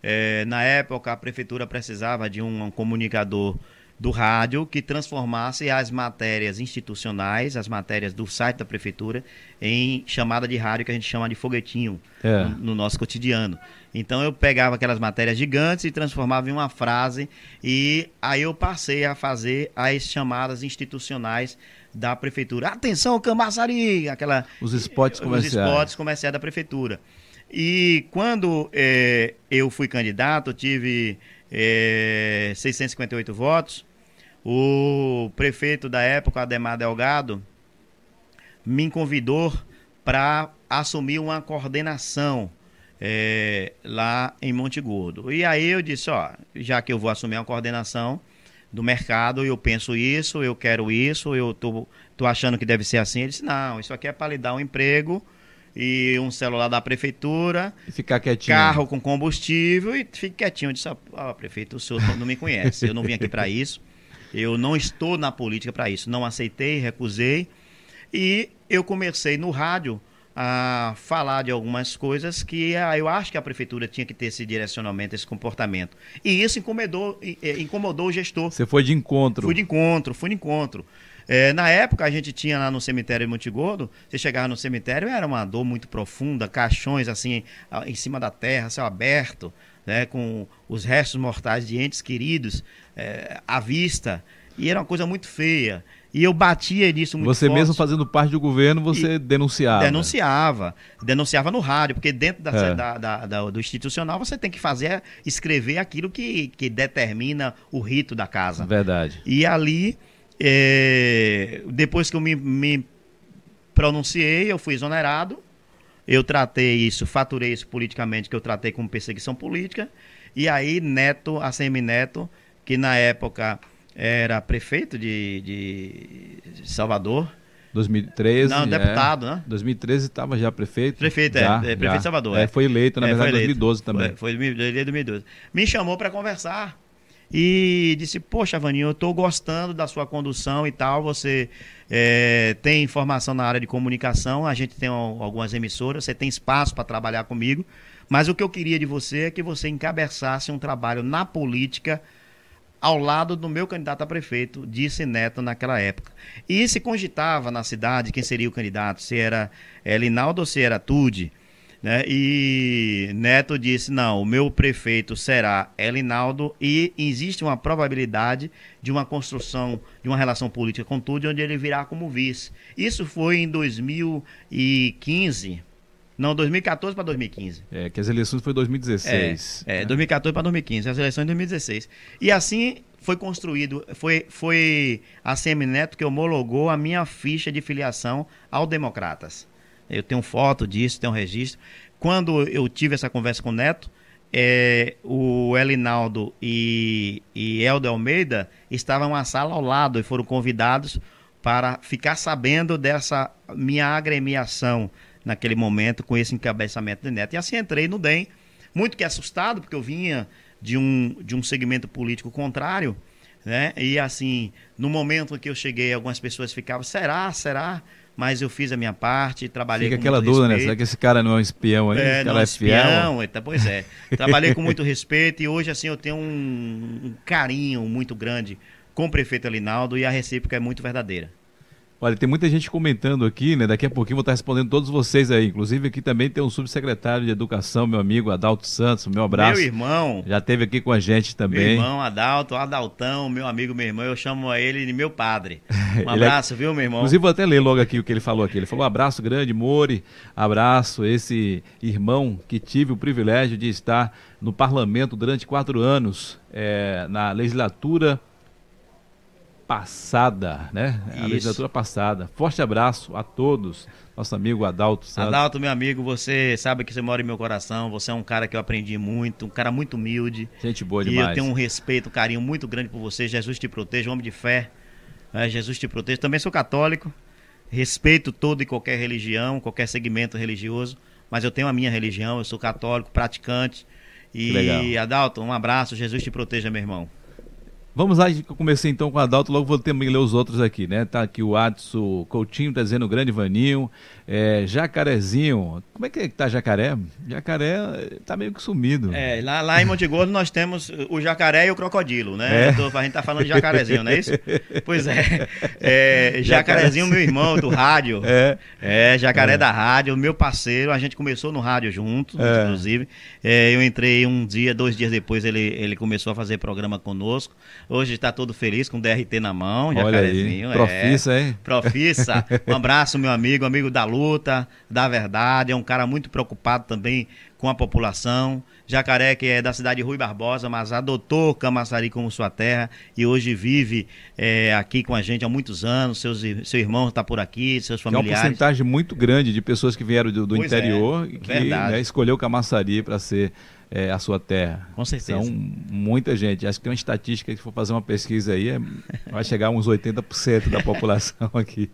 É, na época, a prefeitura precisava de um, um comunicador do rádio que transformasse as matérias institucionais, as matérias do site da prefeitura, em chamada de rádio que a gente chama de foguetinho é. no, no, nosso cotidiano. Então eu pegava aquelas matérias gigantes e transformava em uma frase e aí eu passei a fazer as chamadas institucionais da prefeitura. Atenção, Camaçari! Aquela, os spots comerciais. Os spots comerciais da prefeitura. E quando é, eu fui candidato, eu tive é, 658 votos. O prefeito da época, Ademar Delgado, me convidou para assumir uma coordenação é, lá em Monte Gordo. E aí eu disse, ó, já que eu vou assumir uma coordenação do mercado, eu penso isso, eu quero isso, eu tô, tô achando que deve ser assim. Ele disse, não, isso aqui é para lhe dar um emprego e um celular da prefeitura. E ficar quietinho. Carro com combustível e fique quietinho. Eu disse, ó, prefeito, o senhor não me conhece, eu não vim aqui para isso. Eu não estou na política para isso. Não aceitei, recusei. E eu comecei no rádio a falar de algumas coisas que eu acho que a prefeitura tinha que ter esse direcionamento, esse comportamento. E isso incomodou, incomodou o gestor. Você foi de encontro? Fui de encontro, fui de encontro. É, na época, a gente tinha lá no cemitério de Montegordo, você chegava no cemitério, era uma dor muito profunda, caixões assim, em cima da terra, céu aberto, né, com os restos mortais de entes queridos é, à vista. E era uma coisa muito feia. E eu batia nisso muito Você forte. mesmo fazendo parte do governo, você denunciava? Denunciava. Denunciava no rádio, porque dentro da, é. da, da, da, do institucional você tem que fazer, escrever aquilo que, que determina o rito da casa. Verdade. E ali é, depois que eu me, me pronunciei, eu fui exonerado. Eu tratei isso, faturei isso politicamente, que eu tratei como perseguição política. E aí, Neto, ACM Neto, que na época era prefeito de, de Salvador. 2013. Não, deputado, é. né? 2013 estava já prefeito. Prefeito, já, é, é. Prefeito já. de Salvador. É, é. Foi eleito, na é, verdade, em 2012 também. Foi, foi em 2012. Me chamou para conversar e disse: Poxa, Vaninho, eu estou gostando da sua condução e tal. Você é, tem informação na área de comunicação, a gente tem algumas emissoras, você tem espaço para trabalhar comigo. Mas o que eu queria de você é que você encabeçasse um trabalho na política ao lado do meu candidato a prefeito, disse Neto naquela época. E se cogitava na cidade quem seria o candidato, se era é, Linaldo ou se era Tude. Né? E Neto disse: não, o meu prefeito será Elinaldo e existe uma probabilidade de uma construção de uma relação política com tudo, onde ele virá como vice. Isso foi em 2015. Não, 2014 para 2015. É, que as eleições foi 2016. É, é 2014 para 2015, as eleições em 2016. E assim foi construído, foi, foi a Semineto que homologou a minha ficha de filiação ao Democratas. Eu tenho foto disso, tenho registro. Quando eu tive essa conversa com o Neto, é, o Elinaldo e, e Helder Almeida estavam na sala ao lado e foram convidados para ficar sabendo dessa minha agremiação naquele momento com esse encabeçamento de Neto. E assim entrei no DEM, muito que assustado, porque eu vinha de um, de um segmento político contrário, né? E assim, no momento que eu cheguei, algumas pessoas ficavam, será, será? Mas eu fiz a minha parte, trabalhei Fica com aquela dúvida, né? Será que esse cara não é um espião aí? É, não é espião, fiel? pois é. Trabalhei com muito respeito e hoje, assim, eu tenho um, um carinho muito grande com o prefeito Alinaldo e a recíproca é muito verdadeira. Olha, tem muita gente comentando aqui, né? Daqui a pouquinho vou estar respondendo todos vocês aí. Inclusive aqui também tem um subsecretário de Educação, meu amigo Adalto Santos, meu abraço. Meu irmão. Já esteve aqui com a gente também. Meu irmão Adalto, Adaltão, meu amigo, meu irmão, eu chamo ele de meu padre. <laughs> Um é abraço, é... viu, meu irmão? Inclusive vou até ler logo aqui o que ele falou aqui. Ele falou: abraço grande, Mori, abraço esse irmão que tive o privilégio de estar no parlamento durante quatro anos, é, na legislatura passada, né? Isso. A legislatura passada. Forte abraço a todos. Nosso amigo Adalto Santos. Adalto, meu amigo, você sabe que você mora em meu coração. Você é um cara que eu aprendi muito, um cara muito humilde. Gente boa demais. E eu tenho um respeito, um carinho muito grande por você. Jesus te proteja, homem de fé. É, Jesus te proteja. Também sou católico. Respeito todo e qualquer religião, qualquer segmento religioso. Mas eu tenho a minha religião, eu sou católico, praticante. E, Adalto, um abraço. Jesus te proteja, meu irmão. Vamos lá, eu comecei então com o Adalto, logo vou também ler os outros aqui, né? Tá aqui o Adson Coutinho, tá dizendo grande Vaninho, é, Jacarezinho, como é que tá Jacaré? Jacaré tá meio que sumido. É, lá, lá em Monte Gordo nós temos o jacaré e o crocodilo, né? É. Tô, a gente tá falando de jacarezinho, não é isso? Pois é, é Jacarezinho, meu irmão do rádio, <laughs> é, é Jacaré é. da rádio, meu parceiro, a gente começou no rádio junto, é. inclusive, é, eu entrei um dia, dois dias depois ele, ele começou a fazer programa conosco, Hoje está todo feliz com o DRT na mão, Olha jacarezinho. Aí. Profissa, é. hein? Profissa. <laughs> Um abraço, meu amigo, amigo da luta, da verdade. É um cara muito preocupado também com a população. Jacaré, que é da cidade de Rui Barbosa, mas adotou Camaçari como sua terra e hoje vive é, aqui com a gente há muitos anos. Seus, seu irmão está por aqui, seus familiares. É uma porcentagem muito grande de pessoas que vieram do, do é, interior é, que né, escolheu Camaçari para ser é, a sua terra. Com certeza. São muita gente. Acho que tem uma estatística que, se for fazer uma pesquisa aí, é, vai chegar a uns 80% da população <laughs> aqui.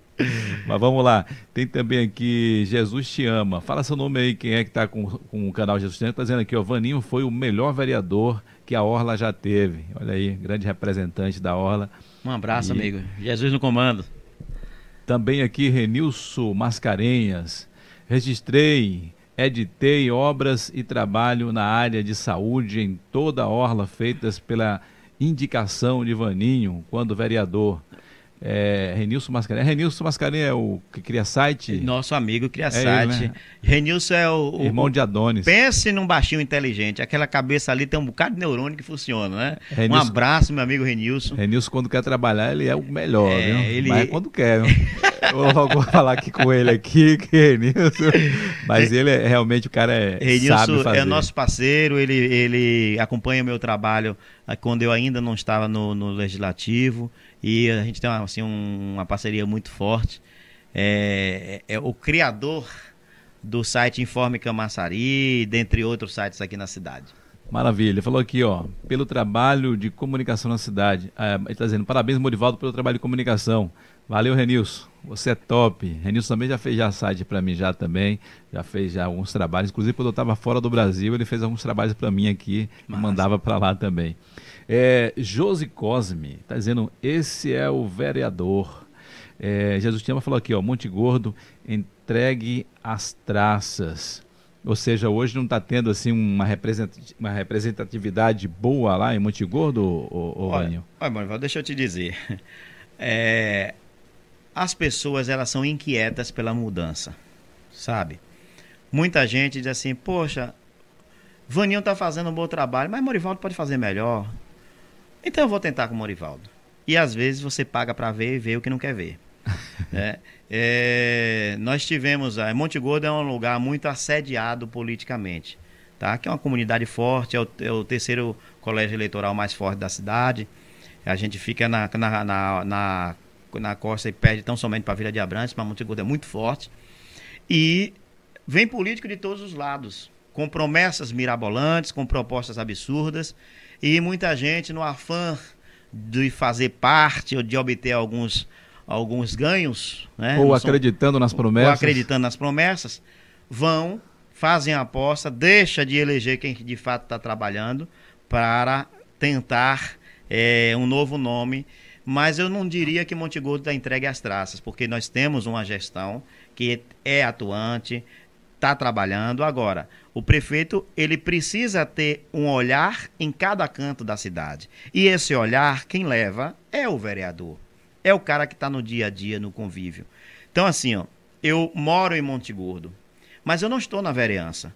Mas vamos lá. Tem também aqui Jesus Te Ama. Fala seu nome aí, quem é que está com, com o canal Jesus Te Ama. Está dizendo aqui, ó, Vaninho foi o melhor vereador que a Orla já teve. Olha aí, grande representante da Orla. Um abraço, e... amigo. Jesus no comando. Também aqui, Renilson Mascarenhas. Registrei editei obras e trabalho na área de saúde em toda a orla feitas pela indicação de Vaninho, quando vereador é, Renilson Mascarenhas. Renilson Mascarenhas é o que cria site? Nosso amigo cria é site. Ele, né? Renilson é o, o Irmão de Adonis. Pense num baixinho inteligente. Aquela cabeça ali tem um bocado de neurônio que funciona, né? Renilson, um abraço, meu amigo Renilson. Renilson, quando quer trabalhar, ele é o melhor, é, viu? Ele... Mas é quando quer. <laughs> Vou logo falar aqui com ele aqui, <laughs> que Renilson. Mas ele é realmente o cara é. Renilson é nosso parceiro, ele, ele acompanha o meu trabalho ah, quando eu ainda não estava no, no legislativo. E a gente tem uma, assim, um, uma parceria muito forte. É, é, é, o criador do site Informe Camaçari, dentre outros sites aqui na cidade. Maravilha. Ele falou aqui, ó, pelo trabalho de comunicação na cidade. É, ele está dizendo, parabéns, Morivaldo, pelo trabalho de comunicação. Valeu, Renilson. Você é top. Renilson também já fez já site para mim já também. Já fez já alguns trabalhos. Inclusive, quando eu estava fora do Brasil, ele fez alguns trabalhos para mim aqui Massa. mandava para lá também. É, Josi Cosme está dizendo: esse é o vereador. É, Jesus Tiama falou aqui, ó, Monte Gordo, entregue as traças. Ou seja, hoje não está tendo assim uma, representatividade boa lá em Monte Gordo, ô, ô olha, olha, deixa eu te dizer. <laughs> É, as pessoas elas são inquietas pela mudança, sabe? Muita gente diz assim, poxa, Vaninho está fazendo um bom trabalho, mas Morivaldo pode fazer melhor. Então eu vou tentar com o Morivaldo. E às vezes você paga para ver e vê o que não quer ver. <laughs> é, é, nós tivemos. A Monte Gordo é um lugar muito assediado politicamente. Tá? Que é uma comunidade forte, é o, é o terceiro colégio eleitoral mais forte da cidade. A gente fica na, na, na, na, na costa e perde tão somente para a Vila de Abrantes, mas Monte Gordo é muito forte. E vem político de todos os lados, com promessas mirabolantes, com propostas absurdas. E muita gente, no afã de fazer parte ou de obter alguns, alguns ganhos, né? ou acreditando nas promessas, ou acreditando nas promessas, vão, fazem a aposta, deixa de eleger quem de fato está trabalhando para tentar é, um novo nome. Mas eu não diria que Monte Gordo está entregue às traças, porque nós temos uma gestão que é atuante, está trabalhando. Agora, o prefeito ele precisa ter um olhar em cada canto da cidade. E esse olhar, quem leva é o vereador. É o cara que está no dia a dia, no convívio. Então, assim, ó, eu moro em Monte Gordo, mas eu não estou na vereança.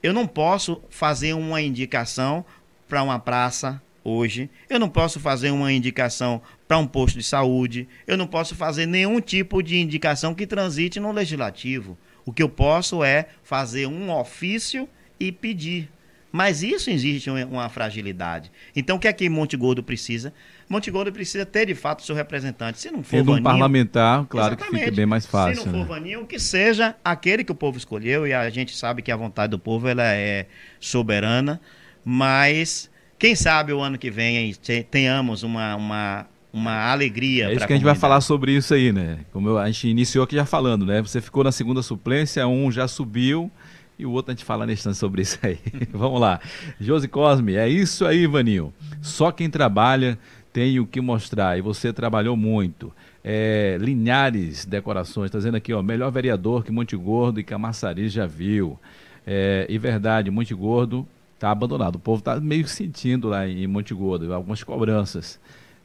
Eu não posso fazer uma indicação para uma praça hoje. Eu não posso fazer uma indicação para um posto de saúde. Eu não posso fazer nenhum tipo de indicação que transite no legislativo. O que eu posso é fazer um ofício e pedir. Mas isso existe uma fragilidade. Então, o que é que Monte Gordo precisa? Monte Gordo precisa ter, de fato, seu representante. Se não for Tendo um parlamentar, claro que fica bem mais fácil. Se não né? for Vaninho, que seja aquele que o povo escolheu. E a gente sabe que a vontade do povo ela é soberana. Mas, quem sabe o ano que vem tenhamos uma, uma uma alegria. É isso que a gente vai falar sobre isso aí, né? Como eu, a gente iniciou aqui já falando, né? Você ficou na segunda suplência, um já subiu e o outro a gente fala nesse instante sobre isso aí. <laughs> Vamos lá. Josi Cosme, é isso aí, Vaninho. Só quem trabalha tem o que mostrar e você trabalhou muito. É, Linhares Decorações, está dizendo aqui, ó, melhor vereador que Monte Gordo e Camaçari já viu. É, e verdade, Monte Gordo está abandonado. O povo está meio sentindo lá em Monte Gordo, algumas cobranças.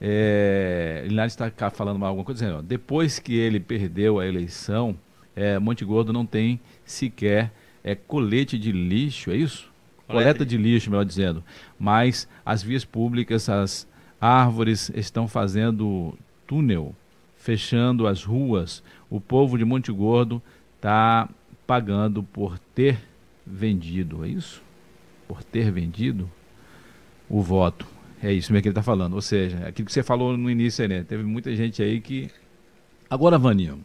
É, Linhares está falando alguma coisa, dizendo, ó, depois que ele perdeu a eleição, é, Monte Gordo não tem sequer é, colete de lixo, é isso? Coleta de lixo, melhor dizendo. Mas as vias públicas, as árvores estão fazendo túnel, fechando as ruas. O povo de Monte Gordo está pagando por ter vendido, é isso? Por ter vendido o voto. É isso mesmo que ele está falando. Ou seja, aquilo que você falou no início aí, né? Teve muita gente aí que. Agora, Vaninho,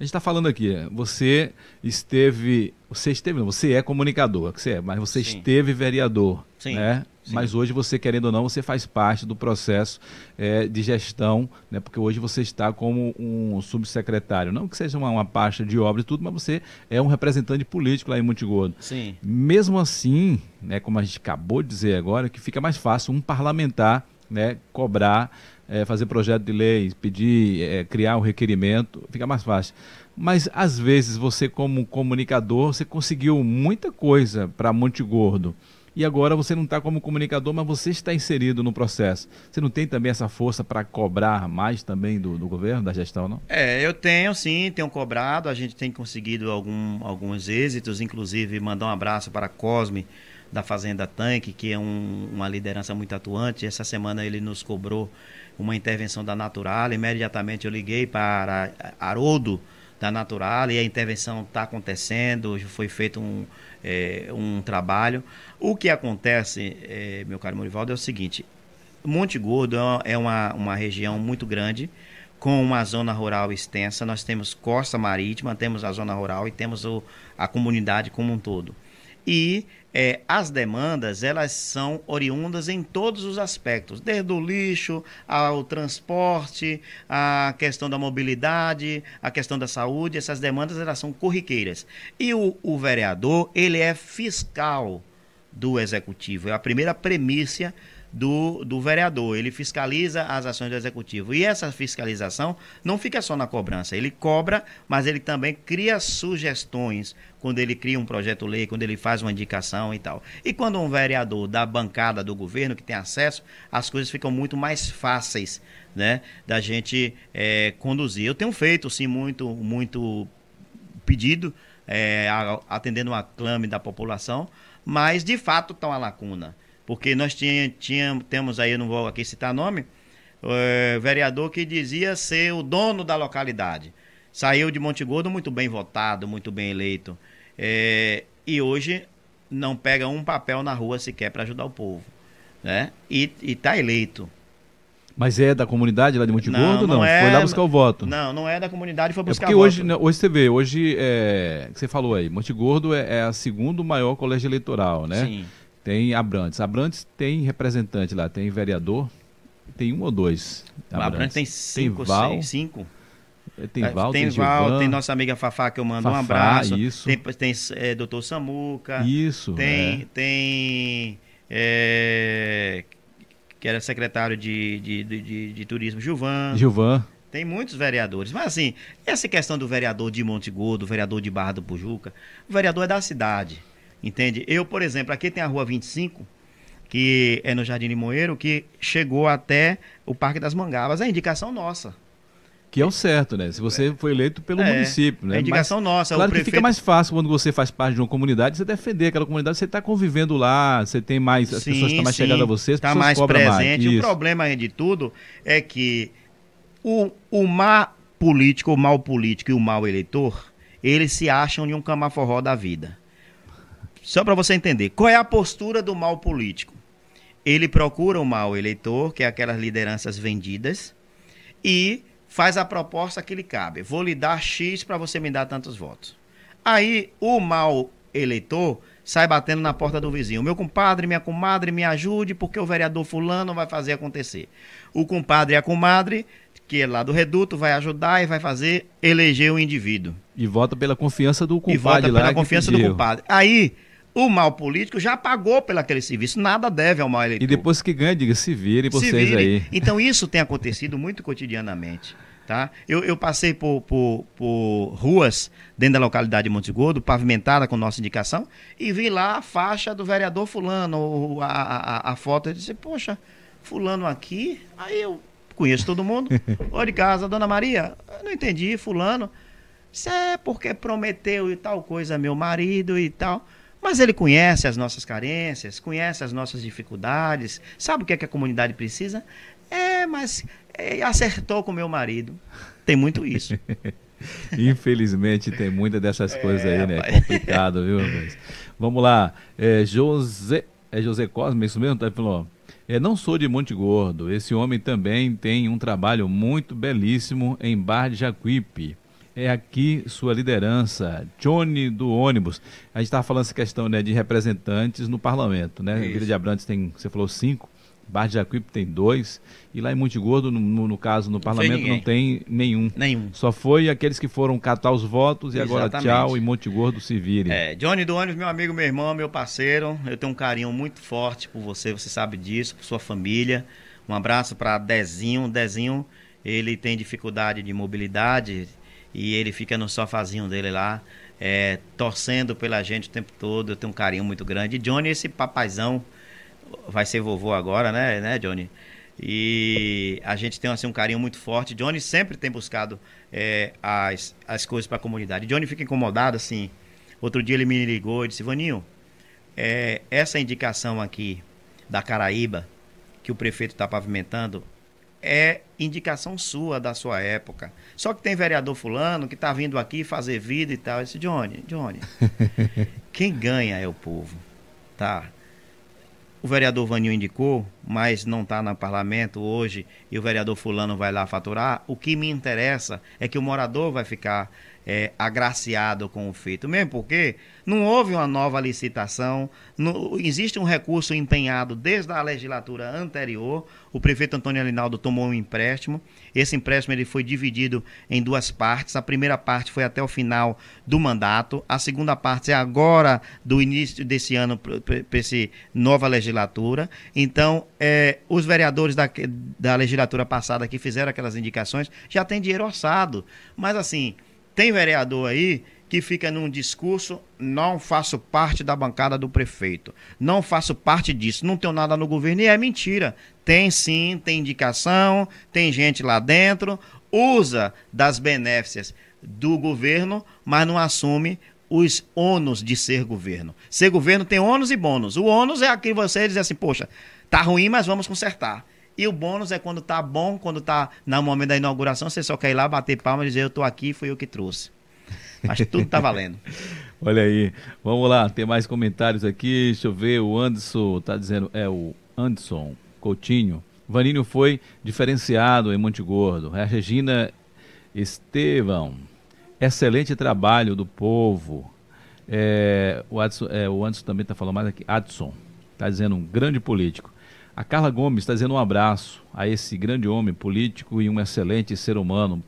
a gente está falando aqui, você esteve, você esteve, não, você é comunicador, você é, mas você Sim. esteve vereador, Sim. né? Sim. Mas hoje você, querendo ou não, você faz parte do processo é, de gestão, né? Porque hoje você está como um subsecretário, não que seja uma, uma pasta de obra e tudo, mas você é um representante político lá em Montegordo. Sim. Mesmo assim, né? Como a gente acabou de dizer agora, que fica mais fácil um parlamentar, né? Cobrar é, fazer projeto de lei, pedir, é, criar um requerimento, fica mais fácil. Mas às vezes você, como comunicador, você conseguiu muita coisa para Monte Gordo. E agora você não está como comunicador, mas você está inserido no processo. Você não tem também essa força para cobrar mais também do, do, governo, da gestão, não? É, eu tenho sim, tenho cobrado. A gente tem conseguido algum, alguns êxitos, inclusive mandar um abraço para Cosme da Fazenda Tanque, que é um, uma liderança muito atuante. Essa semana ele nos cobrou uma intervenção da Natural. Imediatamente eu liguei para Haroldo da Natural e a intervenção está acontecendo, foi feito um, é, um trabalho. O que acontece, é, meu caro Morivaldo, é o seguinte: Monte Gordo é uma, uma região muito grande, com uma zona rural extensa. Nós temos costa marítima, temos a zona rural e temos o, a comunidade como um todo. E é, as demandas elas são oriundas em todos os aspectos, desde o lixo ao transporte, a questão da mobilidade, a questão da saúde, essas demandas elas são corriqueiras. E o, o vereador ele é fiscal do executivo, é a primeira premissa do, do vereador. Ele fiscaliza as ações do executivo. E essa fiscalização não fica só na cobrança. Ele cobra, mas ele também cria sugestões quando ele cria um projeto-lei, quando ele faz uma indicação e tal. E quando um vereador da bancada do governo que tem acesso, as coisas ficam muito mais fáceis né, da gente é, conduzir. Eu tenho feito, sim, muito, muito pedido, é, atendendo uma clame da população, mas de fato está uma lacuna porque nós tinha, tinha, temos aí, não vou aqui citar nome, é, vereador que dizia ser o dono da localidade. Saiu de Monte Gordo muito bem votado, muito bem eleito. É, e hoje não pega um papel na rua sequer para ajudar o povo. Né? E está eleito. Mas é da comunidade lá de Monte Gordo? Não, não, é, foi lá buscar o voto. Não, não é da comunidade, foi buscar é porque o hoje, voto. hoje você vê, hoje, é, você falou aí, Monte Gordo é, é a segundo maior colégio eleitoral, né? Sim. Tem Abrantes. Abrantes tem representante lá, tem vereador, tem um ou dois. Abrantes, Abrantes tem cinco, tem Val, seis, cinco. É, tem Val, tem, tem Val, Gilvan, tem nossa amiga Fafá que eu mando Fafá, um abraço. Isso. Tem, tem é, doutor Samuca. Isso. Tem, é. tem é, que era secretário de, de, de, de, de turismo, Gilvan. Gilvan. Tem muitos vereadores. Mas assim, essa questão do vereador de Monte Gordo, vereador de Barra do Pujuca, o vereador é da cidade. Entende? Eu, por exemplo, aqui tem a rua 25, que é no Jardim Limoeiro, que chegou até o Parque das Mangabas. É indicação nossa. Que é o certo, né? Se você foi eleito pelo é, município, né? É indicação Mas, nossa. Claro prefeito... que fica mais fácil quando você faz parte de uma comunidade, você defender aquela comunidade, você está convivendo lá, você tem mais, as sim, pessoas estão mais sim, chegadas a você, as tá mais presente. Mais. O problema de tudo é que o, o má político, o mal político e o mal eleitor, eles se acham em um camaforró da vida. Só para você entender, qual é a postura do mal político? Ele procura o mal eleitor, que é aquelas lideranças vendidas, e faz a proposta que lhe cabe. Vou lhe dar X para você me dar tantos votos. Aí o mal eleitor sai batendo na porta do vizinho. Meu compadre, minha comadre, me ajude, porque o vereador fulano vai fazer acontecer. O compadre e a comadre, que é lá do reduto, vai ajudar e vai fazer eleger o indivíduo. E vota pela confiança do compadre e vota pela confiança do compadre. Aí o mal político já pagou pelo aquele serviço, nada deve ao mal eleitor. E depois que ganha, diga, se virem vocês se virem. aí. Então isso tem acontecido muito cotidianamente. Tá? Eu, eu passei por, por, por, ruas dentro da localidade de Monte Gordo, pavimentada com nossa indicação, e vi lá a faixa do vereador fulano, a, a, a foto, eu disse, poxa, fulano aqui, aí eu conheço todo mundo, <laughs> Oi de casa, dona Maria, não entendi, fulano, isso é porque prometeu e tal coisa meu marido e tal. Mas ele conhece as nossas carências, conhece as nossas dificuldades, sabe o que, é que a comunidade precisa? É, mas é, acertou com meu marido. Tem muito isso. <laughs> Infelizmente tem muitas dessas coisas é, aí, né? É complicado, viu? Mas, vamos lá. É, José, é José Cosme, isso mesmo? Tá falando, é, não sou de Monte Gordo. Esse homem também tem um trabalho muito belíssimo em Bar de Jacuípe é aqui sua liderança, Johnny do ônibus. A gente estava falando essa questão né, de representantes no parlamento, né? Vila de Abrantes tem, você falou cinco, Bar de Jacuípe tem dois, e lá em Monte Gordo, no, no, caso, no não parlamento, não tem nenhum. Nenhum. Só foi aqueles que foram catar os votos e Exatamente. agora tchau e Monte Gordo se virem. É, Johnny do ônibus, meu amigo, meu irmão, meu parceiro, eu tenho um carinho muito forte por você, você sabe disso, por sua família. Um abraço para Dezinho. Dezinho, ele tem dificuldade de mobilidade, e ele fica no sofazinho dele lá, é, torcendo pela gente o tempo todo. Eu tenho um carinho muito grande. E Johnny, esse papaizão, vai ser vovô agora, né, né, Johnny? E a gente tem assim, um carinho muito forte. Johnny sempre tem buscado é, as, as coisas para a comunidade. Johnny fica incomodado, assim. Outro dia ele me ligou e disse: Vaninho, é, essa indicação aqui da Caraíba, que o prefeito está pavimentando, é indicação sua da sua época. Só que tem vereador fulano que está vindo aqui fazer vida e tal. Eu disse, Johnny, Johnny, <laughs> quem ganha é o povo, tá? O vereador Vanil indicou, mas não está no parlamento hoje e o vereador fulano vai lá faturar. O que me interessa é que o morador vai ficar é, agraciado com o feito, mesmo porque não houve uma nova licitação, não, existe um recurso empenhado desde a legislatura anterior. O prefeito Antônio Alinaldo tomou um empréstimo. Esse empréstimo ele foi dividido em duas partes. A primeira parte foi até o final do mandato, a segunda parte é agora do início desse ano para essa nova legislatura. Então, é, os vereadores da, da legislatura passada que fizeram aquelas indicações já têm dinheiro orçado. Mas assim tem vereador aí que fica num discurso, não faço parte da bancada do prefeito, não faço parte disso, não tenho nada no governo, e é mentira. Tem sim, tem indicação, tem gente lá dentro, usa das benéficias do governo, mas não assume os ônus de ser governo. Ser governo tem ônus e bônus. O ônus é aquele você dizer assim, poxa, tá ruim, mas vamos consertar. E o bônus é quando tá bom, quando tá no momento da inauguração, você só quer ir lá bater palma e dizer eu tô aqui, fui eu que trouxe. Que tudo tá valendo. <laughs> Olha aí, vamos lá, tem mais comentários aqui. Deixa eu ver, o Anderson tá dizendo, é o Anderson Coutinho. Vaninho foi diferenciado em Monte Gordo. A Regina Estevão. Excelente trabalho do povo. É, o, Adson, é, o Anderson também está falando mais aqui. Adson está dizendo um grande político. A Carla Gomes está dizendo um abraço a esse grande homem político e um excelente ser humano.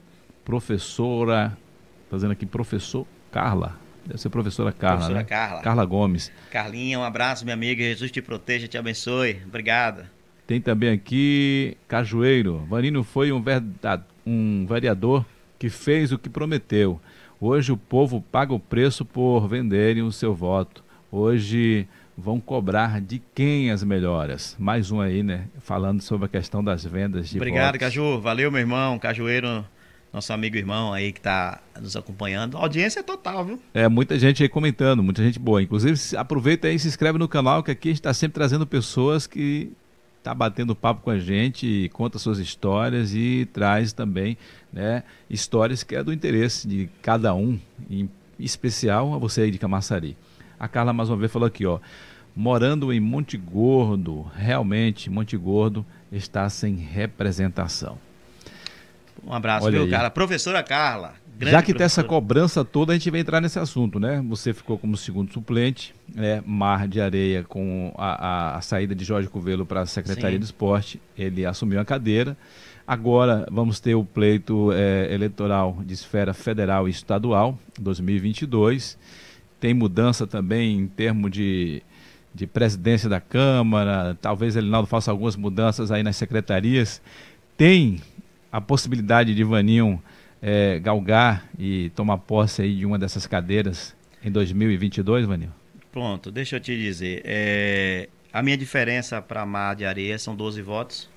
Professora, está dizendo aqui, professor Carla. Deve ser professora Carla. Professora né? Carla. Carla Gomes. Carlinha, um abraço, minha amiga. Jesus te proteja, te abençoe. Obrigada. Tem também aqui Cajueiro. Vanino foi um, verdade, um vereador que fez o que prometeu. Hoje o povo paga o preço por venderem o seu voto. Hoje vão cobrar de quem as melhoras. Mais um aí, né? Falando sobre a questão das vendas de Obrigado. Caju. Valeu, meu irmão. Cajueiro, nosso amigo irmão aí que está nos acompanhando. A audiência é total, viu? É, muita gente aí comentando, muita gente boa. Inclusive, aproveita aí e se inscreve no canal, que aqui a gente está sempre trazendo pessoas que tá batendo papo com a gente, conta suas histórias e traz também né, histórias que é do interesse de cada um, em especial a você aí de Camaçari. A Carla mais uma vez falou aqui, ó, morando em Monte Gordo, realmente Monte Gordo está sem representação. Um abraço, Olha viu, cara? Professora Carla. Já que tem essa cobrança toda, a gente vai entrar nesse assunto, né? Você ficou como segundo suplente, é, Mar de Areia com a, a, a saída de Jorge Covelo para a Secretaria Sim. de Esporte, ele assumiu a cadeira. Agora vamos ter o pleito é, eleitoral de esfera federal e estadual, 2022 tem mudança também em termos de, de presidência da Câmara, talvez Elinaldo faça algumas mudanças aí nas secretarias. Tem a possibilidade de Vaninho é, galgar e tomar posse aí de uma dessas cadeiras em 2022, Vaninho? Pronto, deixa eu te dizer. É, a minha diferença para Mar de Areia são 12 votos.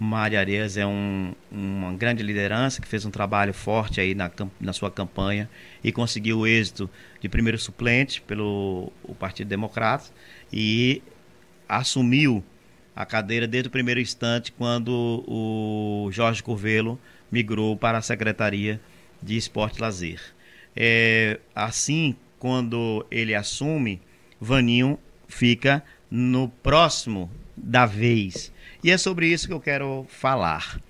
Mar de Areias é um, uma grande liderança que fez um trabalho forte aí na, na sua campanha e conseguiu o êxito de primeiro suplente pelo o Partido Democrata e assumiu a cadeira desde o primeiro instante quando o Jorge Curvelo migrou para a Secretaria de Esporte e Lazer. É, assim, quando ele assume, Vaninho fica no próximo da vez. E é sobre isso que eu quero falar.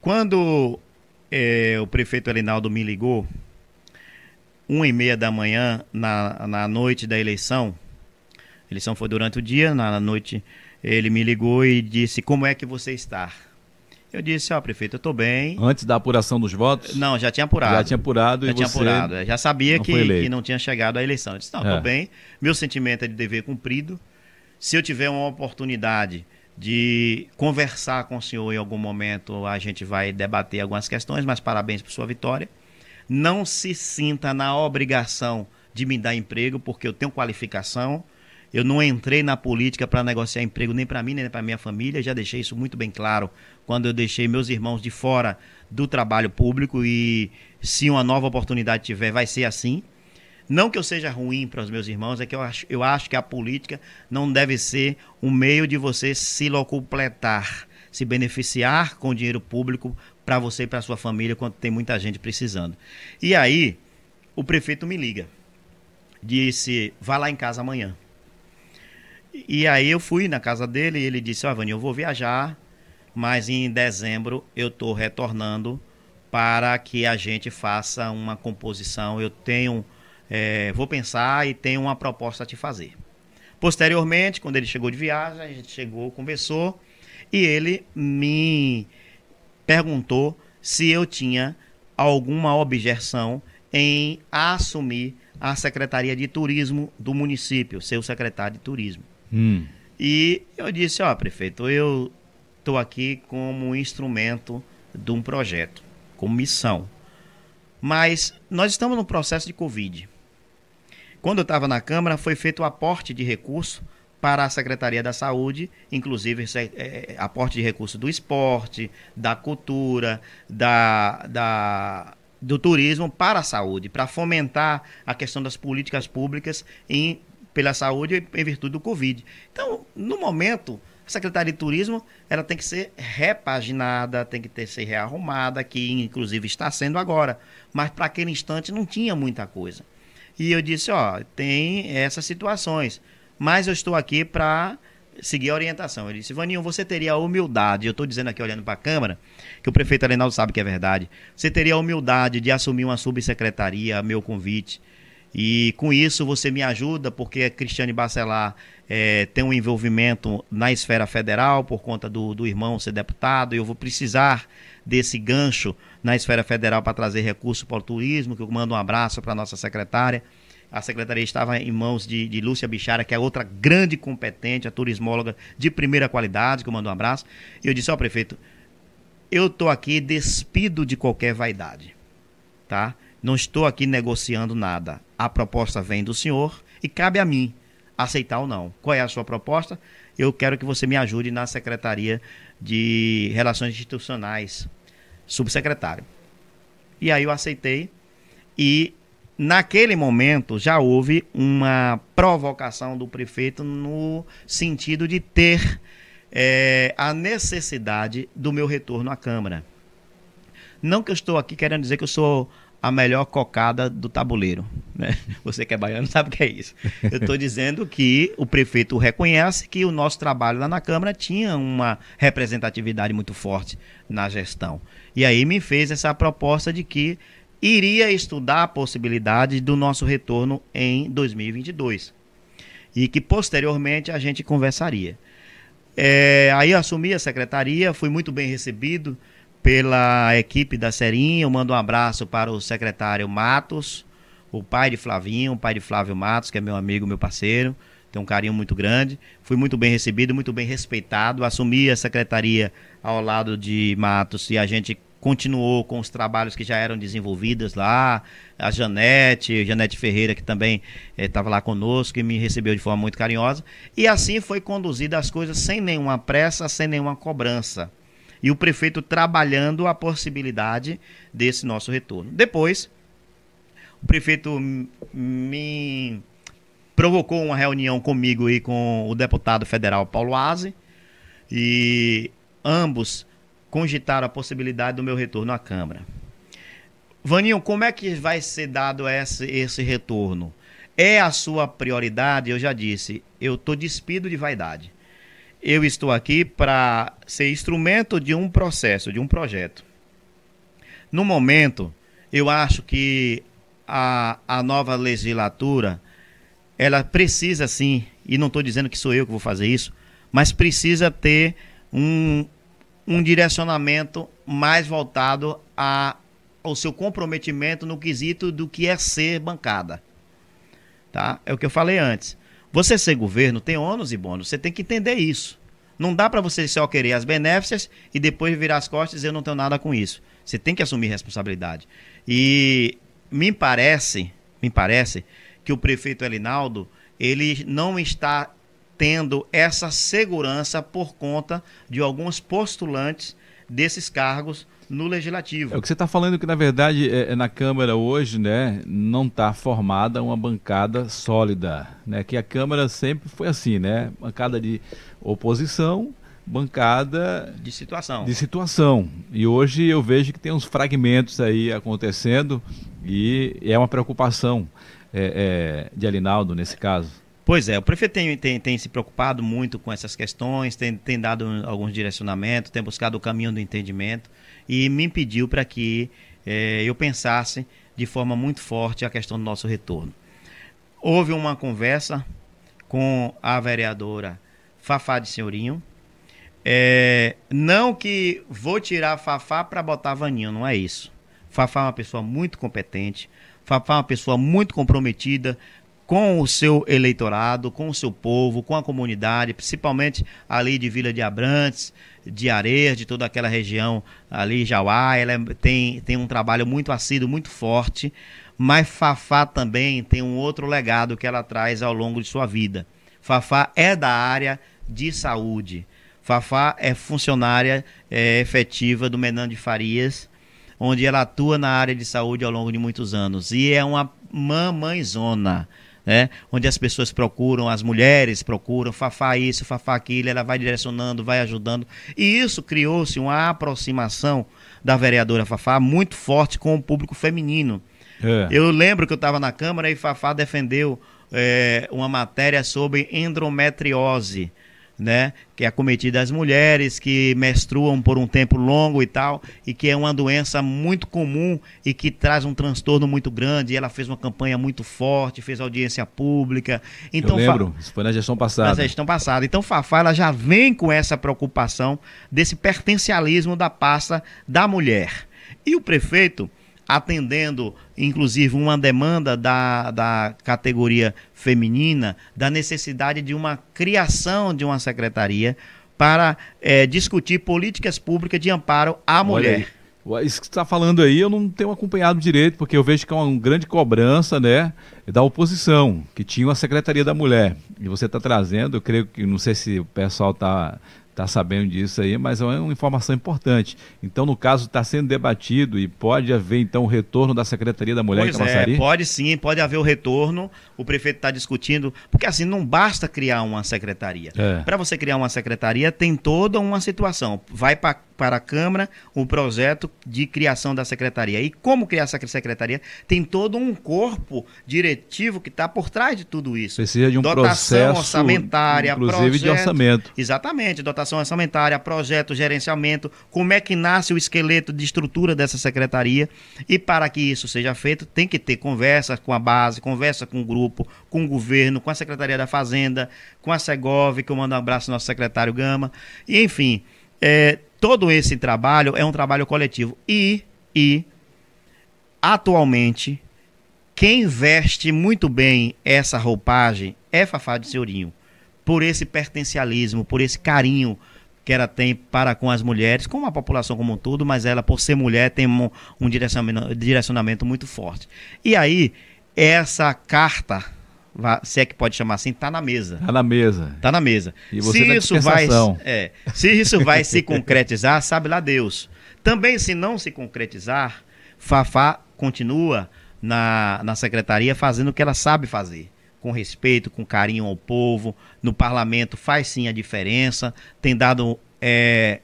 Quando é, o prefeito Elinaldo me ligou, uma e meia da manhã, na, na noite da eleição, a eleição foi durante o dia, na noite ele me ligou e disse, como é que você está? Eu disse, ó, oh, prefeito, eu estou bem. Antes da apuração dos votos? Não, já tinha apurado. Já tinha apurado já e tinha apurado. Já sabia que, que, não tinha chegado à eleição. Eu disse, não, estou é. bem. Meu sentimento é de dever cumprido. Se eu tiver uma oportunidade de conversar com o senhor em algum momento, a gente vai debater algumas questões, mas parabéns por sua vitória. Não se sinta na obrigação de me dar emprego, porque eu tenho qualificação, eu não entrei na política para negociar emprego nem para mim, nem para minha família. Já deixei isso muito bem claro quando eu deixei meus irmãos de fora do trabalho público e se uma nova oportunidade tiver, vai ser assim. Não que eu seja ruim para os meus irmãos, é que eu acho, eu acho que a política não deve ser um meio de você se locupletar, se beneficiar com dinheiro público para você e para sua família quando tem muita gente precisando. E aí, o prefeito me liga. Disse: vá lá em casa amanhã. E aí eu fui na casa dele e ele disse: Ó, oh, Vani, eu vou viajar, mas em dezembro eu estou retornando para que a gente faça uma composição. Eu tenho, é, vou pensar e tenho uma proposta a te fazer. Posteriormente, quando ele chegou de viagem, a gente chegou, conversou e ele me perguntou se eu tinha alguma objeção em assumir a Secretaria de Turismo do município, ser o secretário de Turismo. Hum. E eu disse, ó, prefeito, eu estou aqui como instrumento de um projeto, como missão. Mas nós estamos no processo de Covid. Quando eu estava na Câmara, foi feito o aporte de recurso para a Secretaria da Saúde, inclusive é, é, aporte de recurso do esporte, da cultura, da, da, do turismo para a saúde, para fomentar a questão das políticas públicas em pela saúde em virtude do Covid. Então, no momento, a Secretaria de Turismo ela tem que ser repaginada, tem que ter, ser rearrumada, que inclusive está sendo agora. Mas para aquele instante não tinha muita coisa. E eu disse, ó, tem essas situações, mas eu estou aqui para seguir a orientação. Ele disse, Vaninho, você teria a humildade, eu estou dizendo aqui olhando para a Câmara, que o prefeito Arenaldo sabe que é verdade, você teria a humildade de assumir uma subsecretaria, meu convite, e com isso você me ajuda, porque Cristiane Bacelar é, tem um envolvimento na esfera federal por conta do, do irmão ser deputado, e eu vou precisar desse gancho na esfera federal para trazer recursos para o turismo, que eu mando um abraço para a nossa secretária. A secretaria estava em mãos de, de Lúcia Bichara, que é outra grande competente, a turismóloga de primeira qualidade, que eu mando um abraço. E eu disse ao prefeito, eu estou aqui despido de qualquer vaidade, tá? Não estou aqui negociando nada. A proposta vem do senhor e cabe a mim aceitar ou não. Qual é a sua proposta? Eu quero que você me ajude na Secretaria de Relações Institucionais, subsecretário. E aí eu aceitei e naquele momento já houve uma provocação do prefeito no sentido de ter é, a necessidade do meu retorno à Câmara. Não que eu estou aqui querendo dizer que eu sou a melhor cocada do tabuleiro. Né? <laughs> Você que é baiano sabe o que é isso. Eu estou dizendo que o prefeito reconhece que o nosso trabalho lá na Câmara tinha uma representatividade muito forte na gestão. E aí me fez essa proposta de que iria estudar a possibilidade do nosso retorno em 2022. E que posteriormente a gente conversaria. É, aí eu assumi a secretaria, fui muito bem recebido pela equipe da Serinha. Eu mando um abraço para o secretário Matos, o pai de Flavinho, o pai de Flávio Matos, que é meu amigo, meu parceiro, tem um carinho muito grande. Fui muito bem recebido, muito bem respeitado. Assumi a secretaria ao lado de Matos e a gente continuou com os trabalhos que já eram desenvolvidos lá. A Janete, Janete Ferreira, que também estava eh, lá conosco e me recebeu de forma muito carinhosa. E assim foi conduzida as coisas sem nenhuma pressa, sem nenhuma cobrança. E o prefeito trabalhando a possibilidade desse nosso retorno. Depois, o prefeito me provocou uma reunião comigo e com o deputado federal Paulo Aze. E ambos cogitar a possibilidade do meu retorno à Câmara. Vaninho, como é que vai ser dado esse, esse retorno? É a sua prioridade? Eu já disse, eu estou despido de vaidade. Eu estou aqui para ser instrumento de um processo, de um projeto. No momento, eu acho que a, a nova legislatura, ela precisa sim, e não estou dizendo que sou eu que vou fazer isso, mas precisa ter um, um direcionamento mais voltado a, ao seu comprometimento no quesito do que é ser bancada. Tá? É o que eu falei antes. Você ser governo tem ônus e bônus, você tem que entender isso. Não dá para você só querer as benéficas e depois virar as costas e dizer eu não tenho nada com isso. Você tem que assumir responsabilidade. E me parece, me parece que o prefeito Elinaldo, ele não está tendo essa segurança por conta de alguns postulantes desses cargos no legislativo. É o que você está falando que na verdade é, é, na Câmara hoje, né, não está formada uma bancada sólida, né? Que a Câmara sempre foi assim, né? Bancada de oposição, bancada de situação. De situação. E hoje eu vejo que tem uns fragmentos aí acontecendo e é uma preocupação é, é, de Alinaldo nesse caso. Pois é, o prefeito tem, tem, tem, se preocupado muito com essas questões, tem, tem dado alguns direcionamentos, tem buscado o caminho do entendimento e me pediu para que é, eu pensasse de forma muito forte a questão do nosso retorno. Houve uma conversa com a vereadora Fafá de Senhorinho. É, não que vou tirar Fafá para botar Vaninho, não é isso. Fafá é uma pessoa muito competente, Fafá é uma pessoa muito comprometida com o seu eleitorado, com o seu povo, com a comunidade, principalmente ali de Vila de Abrantes, de Areias, de toda aquela região ali, Jauá. Ela é, tem, tem um trabalho muito assíduo, muito forte, mas Fafá também tem um outro legado que ela traz ao longo de sua vida. Fafá é da área de saúde. Fafá é funcionária é, efetiva do Menan de Farias, onde ela atua na área de saúde ao longo de muitos anos. E é uma mamãezona né? Onde as pessoas procuram, as mulheres procuram, Fafá isso, Fafá aquilo, ela vai direcionando, vai ajudando. E isso criou-se uma aproximação da vereadora Fafá muito forte com o público feminino. É. Eu lembro que eu estava na Câmara e Fafá defendeu é, uma matéria sobre endometriose né, que é acometida às mulheres que menstruam por um tempo longo e tal, e que é uma doença muito comum e que traz um transtorno muito grande. E ela fez uma campanha muito forte, fez audiência pública. Então, Eu lembro, isso foi na gestão passada. Na gestão passada. Então, Fafá ela já vem com essa preocupação desse pertencialismo da pasta da mulher. E o prefeito atendendo inclusive uma demanda da, da categoria feminina, da necessidade de uma criação de uma secretaria para é, discutir políticas públicas de amparo à mulher. Isso que você está falando aí eu não tenho acompanhado direito, porque eu vejo que é uma grande cobrança né, da oposição, que tinha uma Secretaria da Mulher. E você está trazendo, eu creio que, não sei se o pessoal está está sabendo disso aí, mas é uma informação importante. Então, no caso, está sendo debatido e pode haver, então, o retorno da Secretaria da Mulher pois em Camaçari? É, pode sim, pode haver o retorno. O prefeito está discutindo, porque assim, não basta criar uma secretaria. É. Para você criar uma secretaria, tem toda uma situação. Vai para para a Câmara o projeto de criação da secretaria. E como criar essa secretaria? Tem todo um corpo diretivo que está por trás de tudo isso. Precisa de um dotação processo, orçamentária, inclusive projeto, de orçamento. Exatamente, dotação orçamentária, projeto, gerenciamento, como é que nasce o esqueleto de estrutura dessa secretaria. E para que isso seja feito, tem que ter conversa com a base, conversa com o grupo, com o governo, com a Secretaria da Fazenda, com a Segov, que eu mando um abraço ao nosso secretário Gama. E, enfim, é, todo esse trabalho é um trabalho coletivo. E, e atualmente, quem veste muito bem essa roupagem é Fafá de Senhorinho. Por esse pertencialismo, por esse carinho que ela tem para com as mulheres, com a população como um todo, mas ela, por ser mulher, tem um, um direcionamento, direcionamento muito forte. E aí, essa carta, se é que pode chamar assim, está na mesa. Está na mesa. Está na mesa. E você se isso vai, é, se isso vai se concretizar, sabe lá Deus. Também, se não se concretizar, Fafá continua na, na secretaria fazendo o que ela sabe fazer com respeito, com carinho ao povo. No parlamento faz sim a diferença, tem dado é,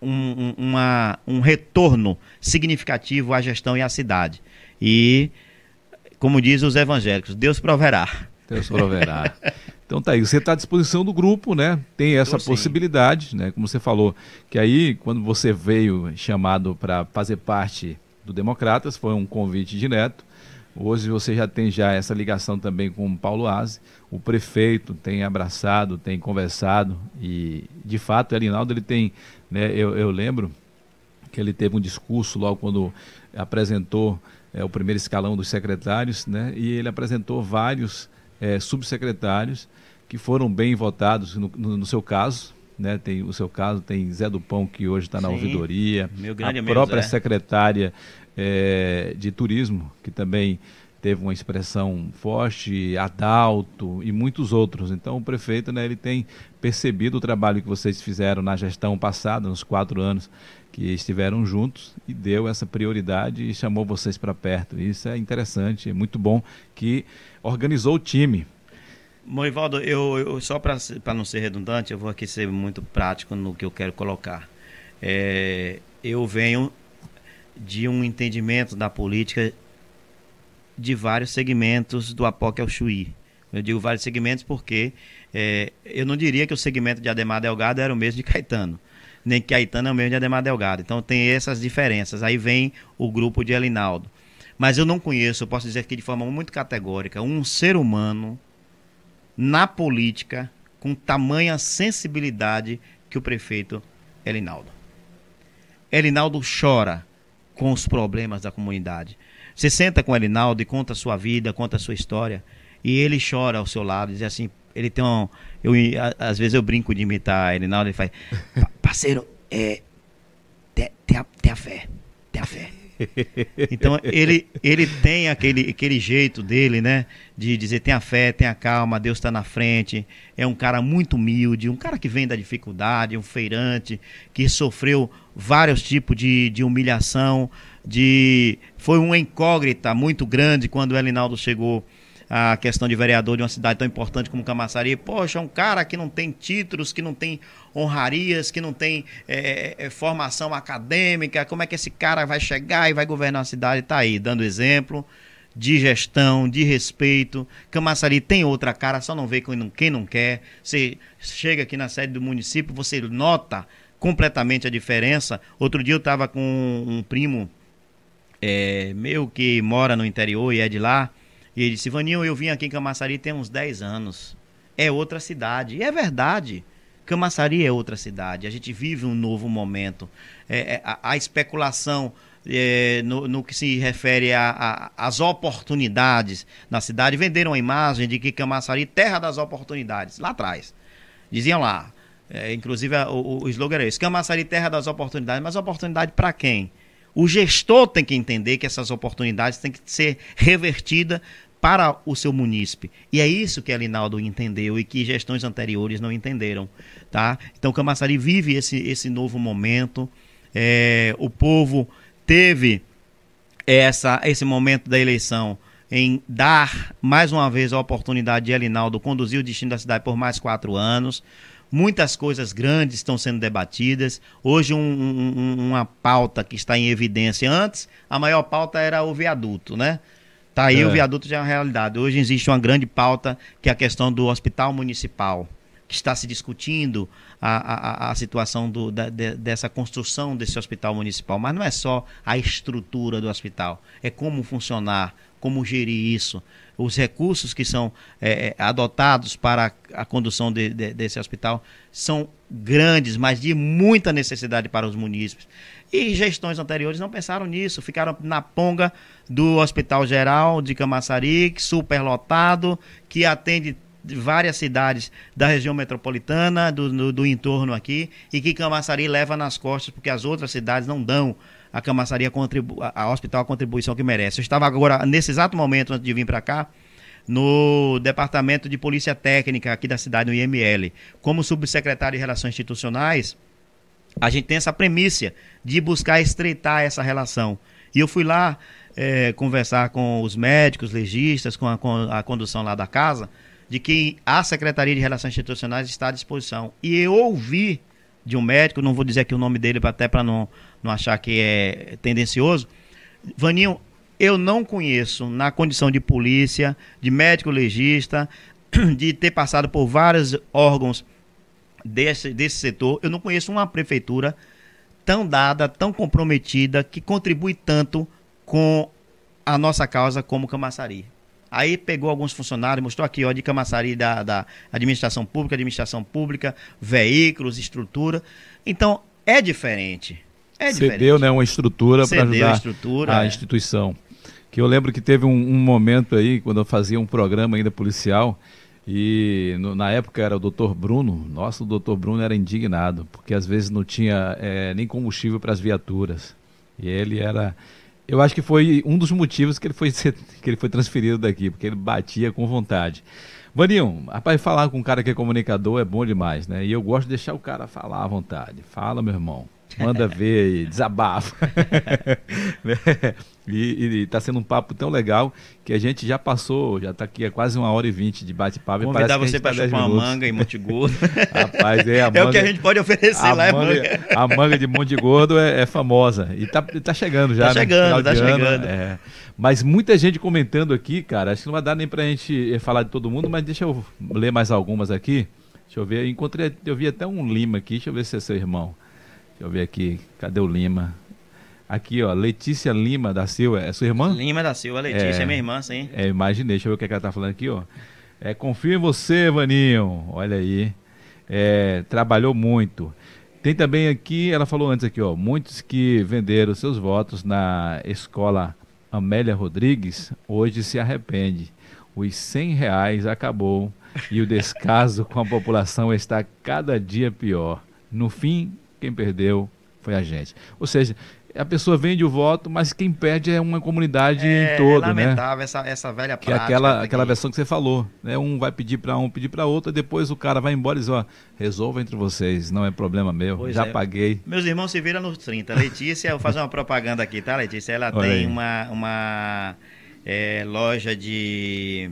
um, uma, um retorno significativo à gestão e à cidade. E, como dizem os evangélicos, Deus proverá. Deus proverá. Então tá aí, você está à disposição do grupo, né? Tem essa Tô, possibilidade, né? Como você falou, que aí quando você veio chamado para fazer parte do Democratas, foi um convite direto. Hoje você já tem já essa ligação também com o Paulo Aze. O prefeito tem abraçado, tem conversado e, de fato, o Elinaldo ele tem, né, eu, eu lembro que ele teve um discurso logo quando apresentou é, o primeiro escalão dos secretários, né, e ele apresentou vários é, subsecretários que foram bem votados no, no, no seu caso, né? Tem o seu caso, tem Zé do Pão que hoje está na Sim, ouvidoria, a própria secretária é, de turismo que também teve uma expressão forte, Adalto e muitos outros. Então o prefeito, né, ele tem percebido o trabalho que vocês fizeram na gestão passada, nos quatro anos que estiveram juntos e deu essa prioridade e chamou vocês para perto. Isso é interessante, é muito bom que organizou o time Moivaldo, eu, eu só para não ser redundante, eu vou aqui ser muito prático no que eu quero colocar. É, eu venho de um entendimento da política de vários segmentos do Apoque ao Chuí. Eu digo vários segmentos porque é, eu não diria que o segmento de Ademar Delgado era o mesmo de Caetano, nem que Caetano é o mesmo de Ademar Delgado. Então tem essas diferenças. Aí vem o grupo de Elinaldo. Mas eu não conheço, eu posso dizer aqui de forma muito categórica, um ser humano na política com tamanha sensibilidade que o prefeito Elinaldo. Elinaldo chora com os problemas da comunidade. Você senta com o Elinaldo e conta a sua vida, conta a sua história, e ele chora ao seu lado, diz assim, ele tem um, eu, às vezes eu brinco de imitar Elinaldo, ele faz, <laughs> parceiro, é, tem, tem, a, tem a fé, tem a fé. Então ele, ele tem aquele, aquele jeito dele, né? De dizer tenha fé, tenha calma, Deus está na frente. É um cara muito humilde, um cara que vem da dificuldade, um feirante, que sofreu vários tipos de, de humilhação, de foi uma incógnita muito grande quando o Elinaldo chegou a questão de vereador de uma cidade tão importante como Camaçari. Poxa, um cara que não tem títulos, que não tem honrarias, que não tem é, é, é, formação acadêmica, como é que esse cara vai chegar e vai governar a cidade? Está aí, dando exemplo de gestão, de respeito. Camaçari tem outra cara, só não vê quem não quer. Você chega aqui na sede do município, você nota completamente a diferença. Outro dia eu estava com um primo é, meu que mora no interior e é de lá. E ele disse, Vaninho, eu vim aqui em Camaçari tem uns 10 anos. É outra cidade. E é verdade. Camaçari é outra cidade. A gente vive um novo momento. É, é, a, a, especulação é, no, no, que se refere às oportunidades na cidade. Venderam a imagem de que Camaçari, terra das oportunidades, lá atrás. Diziam lá. É, inclusive, o, o slogan era esse: Camaçari, terra das oportunidades. Mas oportunidade para quem? O gestor tem que entender que essas oportunidades têm que ser revertidas para o seu munícipe. E é isso que Elinaldo entendeu e que gestões anteriores não entenderam. Tá? Então, Camaçari vive esse, esse novo momento. É, o povo teve essa, esse momento da eleição em dar mais uma vez a oportunidade de Elinaldo conduzir o destino da cidade por mais quatro anos. Muitas coisas grandes estão sendo debatidas. Hoje, um, um, uma pauta que está em evidência. Antes, a maior pauta era o viaduto, né? Tá aí é. o viaduto já é uma realidade. Hoje existe uma grande pauta que é a questão do hospital municipal. Que está se discutindo a, a, a situação do, da, de, dessa construção desse hospital municipal. Mas não é só a estrutura do hospital, é como funcionar, como gerir isso, os recursos que são é, é adotados para a, a condução de, de, desse hospital são grandes, mas de muita necessidade para os munícipes. E gestões anteriores não pensaram nisso, ficaram na ponga do Hospital Geral de Camaçari, superlotado, que atende várias cidades da região metropolitana, do, do, do, entorno aqui, e que Camaçari leva nas costas, porque as outras cidades não dão a Camaçari a, a hospital a contribuição que merece. Eu estava agora, nesse exato momento, antes de vir para cá, no Departamento de Polícia Técnica aqui da cidade, no IML. Como subsecretário de Relações Institucionais, a gente tem essa premissa de buscar estreitar essa relação. E eu fui lá é, conversar com os médicos, legistas, com a, com a condução lá da casa, de que a Secretaria de Relações Institucionais está à disposição. E eu ouvi de um médico, não vou dizer aqui o nome dele até para não, não achar que é tendencioso. Vaninho, eu não conheço na condição de polícia, de médico legista, <clears throat> de ter passado por vários órgãos desse, desse setor, eu não conheço uma prefeitura tão dada, tão comprometida, que contribui tanto com a nossa causa como Camaçari. Aí pegou alguns funcionários, mostrou aqui, ó, de Camaçari da, da administração pública, administração pública, veículos, estrutura. Então, é diferente. É Cedeu, diferente. né, uma estrutura para ajudar a, estrutura, a é. instituição. Que eu lembro que teve um, um, momento aí, quando eu fazia um programa ainda policial, e no, na época era o doutor Bruno, nossa, o doutor Bruno era indignado, porque às vezes não tinha é, nem combustível para as viaturas. E ele era eu acho que foi um dos motivos que ele foi, que ele foi transferido daqui, porque ele batia com vontade. Vaninho, rapaz, falar com um cara que é comunicador é bom demais, né? E eu gosto de deixar o cara falar à vontade. Fala, meu irmão. Manda ver aí, desabafa. <laughs> Né? e, está sendo um papo tão legal que a gente já passou, já está aqui há quase uma hora e vinte de bate-papo. Convidar você para tá chupar uma manga em Monte Gordo. <laughs> Rapaz, é a manga, É o que a gente pode oferecer lá, manga, é manga. A manga de Monte Gordo é, é famosa. E está tá chegando já, Tá né? chegando, tá chegando. É. Mas muita gente comentando aqui, cara. Acho que não vai dar nem para a gente falar de todo mundo, mas deixa eu ler mais algumas aqui. Deixa eu ver. Encontrei, eu vi até um Lima aqui. Deixa eu ver se é seu irmão. Deixa eu ver aqui. Cadê o Lima? Aqui, ó, Letícia Lima da Silva. É sua irmã? Lima da Silva, Letícia é, é minha irmã, sim. É, imaginei. Deixa eu ver o que, é que ela tá falando aqui, ó. É, confio em você, Vaninho. Olha aí. É, trabalhou muito. Tem também aqui, ela falou antes aqui, ó, muitos que venderam seus votos na escola Amélia Rodrigues, hoje se arrepende. Os 100 reais acabou e o descaso com a população está cada dia pior. No fim, quem perdeu foi a gente. Ou seja, a pessoa vende o voto, mas quem perde é uma comunidade é, em todo, é lamentável né? essa, essa velha prática. Que é aquela, aquela versão que você falou, né? Um vai pedir para um, pedir para outro, depois o cara vai embora e diz, ó, resolva entre vocês, não é problema meu, pois já é. paguei. Meus irmãos se viram nos 30. Letícia, eu vou fazer uma propaganda aqui, tá, Letícia? Ela Olha tem aí. uma, uma é, loja de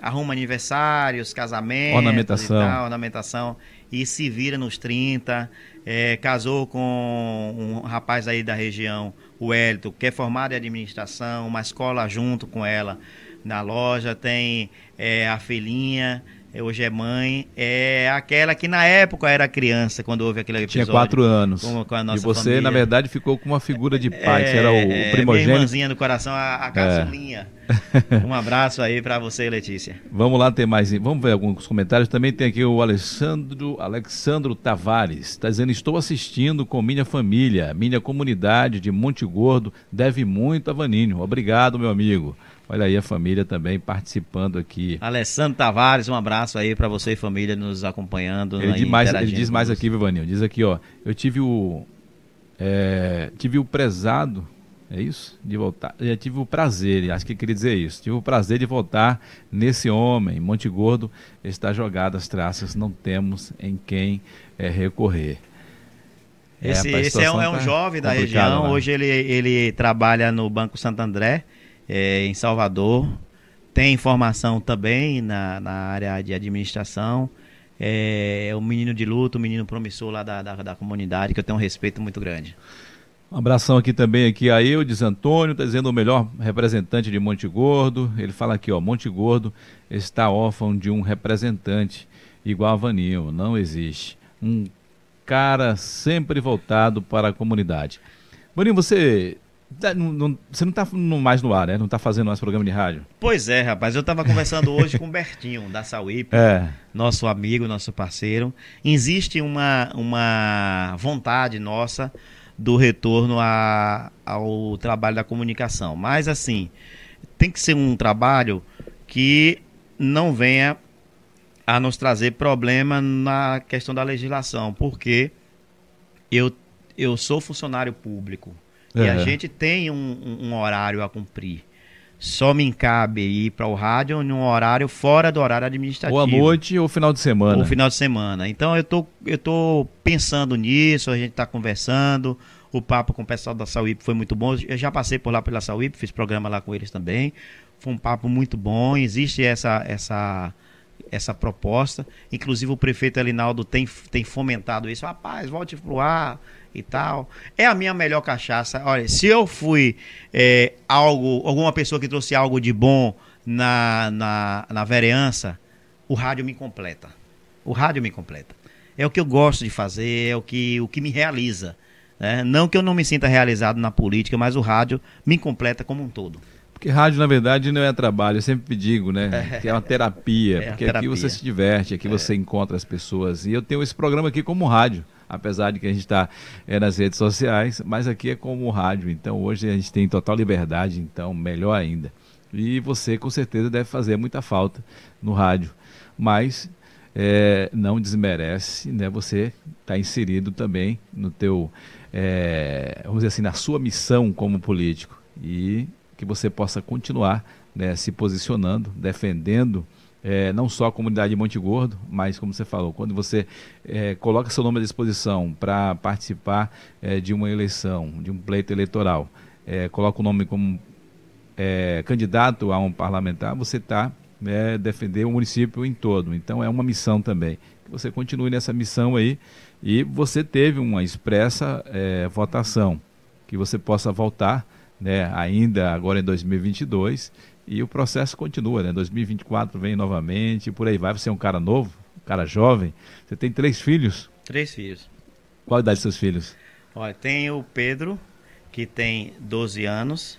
arruma aniversários, casamentos, ornamentação. Tal, ornamentação e se vira nos 30 é, casou com um rapaz aí da região, o Hélito, que é formado em administração, uma escola junto com ela na loja, tem é, a filhinha, hoje é mãe, é aquela que na época era criança, quando houve aquele episódio. Tinha quatro anos. Com, com e você, família. na verdade, ficou com uma figura de pai, é, era o, é, primogênito. Minha irmãzinha do coração, a, a caçulinha. É. <laughs> um abraço aí para você, Letícia. Vamos lá, tem mais. Vamos ver alguns comentários. Também tem aqui o Alexandro, Alexandro Tavares. Está dizendo: Estou assistindo com minha família. Minha comunidade de Monte Gordo deve muito a Vaninho. Obrigado, meu amigo. Olha aí a família também participando aqui. Alessandro Tavares, um abraço aí para você e família nos acompanhando. Ele, diz mais, ele diz mais aqui, Vivaninho. Diz aqui, ó. Eu tive o. É, tive o prezado é isso? De voltar. Eu tive o prazer, acho que queria dizer isso. Tive o prazer de voltar nesse homem. Monte Gordo está jogado as traças, não temos em quem é, recorrer. É, esse, é, esse é, um, é um tá jovem da região. Né? Hoje ele, ele trabalha no Banco Santo André, é, em Salvador. Tem formação também na, na área de administração. É, é um menino de luto, um menino promissor lá da, da, da comunidade, que eu tenho um respeito muito grande. Um abração aqui também aqui a Eudes Antônio, está dizendo o melhor representante de Monte Gordo. Ele fala aqui, ó, Monte Gordo está órfão de um representante igual a Vaninho, não existe. Um cara sempre voltado para a comunidade. Vaninho, você não, não, você não está mais no ar, né? Não está fazendo mais programa de rádio? Pois é, rapaz. Eu estava conversando hoje com o Bertinho, da Sauípe, é. nosso amigo, nosso parceiro. Existe uma, uma vontade nossa do retorno a, ao trabalho da comunicação. Mas, assim, tem que ser um trabalho que não venha a nos trazer problema na questão da legislação, porque eu, eu sou funcionário público e a gente tem um, um, horário a cumprir. Só me cabe ir para o rádio em um horário fora do horário administrativo. Ou à noite ou final de semana. Ou final de semana. Então eu tô, eu tô pensando nisso, a gente está conversando. O papo com o pessoal da Sauípe foi muito bom. Eu já passei por lá pela Sauípe, fiz programa lá com eles também. Foi um papo muito bom. Existe essa, essa, essa proposta. Inclusive o prefeito Elinaldo tem, tem fomentado isso. Rapaz, volte pro ar e tal. É a minha melhor cachaça. Olha, se eu fui é, algo, alguma pessoa que trouxe algo de bom na, na, na vereança, o rádio me completa. O rádio me completa. É o que eu gosto de fazer, é o que, o que me realiza. Né? Não que eu não me sinta realizado na política, mas o rádio me completa como um todo. Porque rádio, na verdade, não é trabalho, eu sempre digo, né? É. Que é uma terapia, é porque terapia. aqui você se diverte, aqui é. você encontra as pessoas. E eu tenho esse programa aqui como rádio, apesar de que a gente está é, nas redes sociais, mas aqui é como rádio. Então hoje a gente tem total liberdade, então melhor ainda. E você com certeza deve fazer muita falta no rádio. Mas é, não desmerece, né? Você está inserido também no teu, é, vamos dizer assim, na sua missão como político. E que você possa continuar né, se posicionando, defendendo é, não só a comunidade de Monte Gordo, mas como você falou, quando você é, coloca seu nome à disposição para participar é, de uma eleição, de um pleito eleitoral, é, coloca o nome como é, candidato a um parlamentar, você está né, o município em todo. Então é uma missão também. Que você continue nessa missão aí e você teve uma expressa é, votação, que você possa voltar né, ainda agora em 2022, e o processo continua, né? 2024 vem novamente, por aí vai. Você é um cara novo, um cara jovem. Você tem três filhos? Três filhos. Qual a idade dos seus filhos? Olha, tem o Pedro, que tem 12 anos.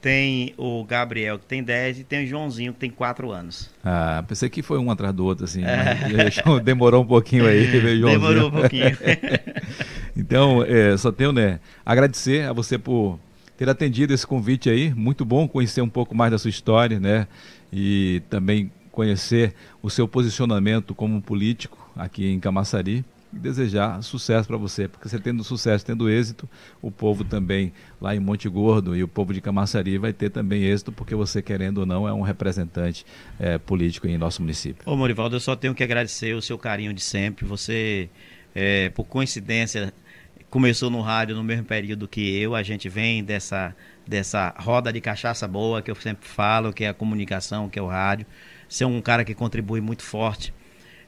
Tem o Gabriel, que tem 10, e tem o Joãozinho, que tem 4 anos. Ah, pensei que foi um atrás do outro, assim. É. <laughs> Demorou um pouquinho aí, <laughs> Joãozinho. Demorou um pouquinho. <laughs> então, é, só tenho, né, agradecer a você por ter atendido esse convite aí. Muito bom conhecer um pouco mais da sua história, né? E também conhecer o seu posicionamento como político aqui em Camaçari e desejar sucesso para você, porque você tendo sucesso, tendo êxito, o povo também lá em Monte Gordo e o povo de Camaçari vai ter também êxito, porque você, querendo ou não, é um representante é, político em nosso município. Ô Morivaldo, eu só tenho que agradecer o seu carinho de sempre. Você, é, por coincidência, começou no rádio no mesmo período que eu. A gente vem dessa, dessa roda de cachaça boa que eu sempre falo, que é a comunicação, que é o rádio. Você é um cara que contribui muito forte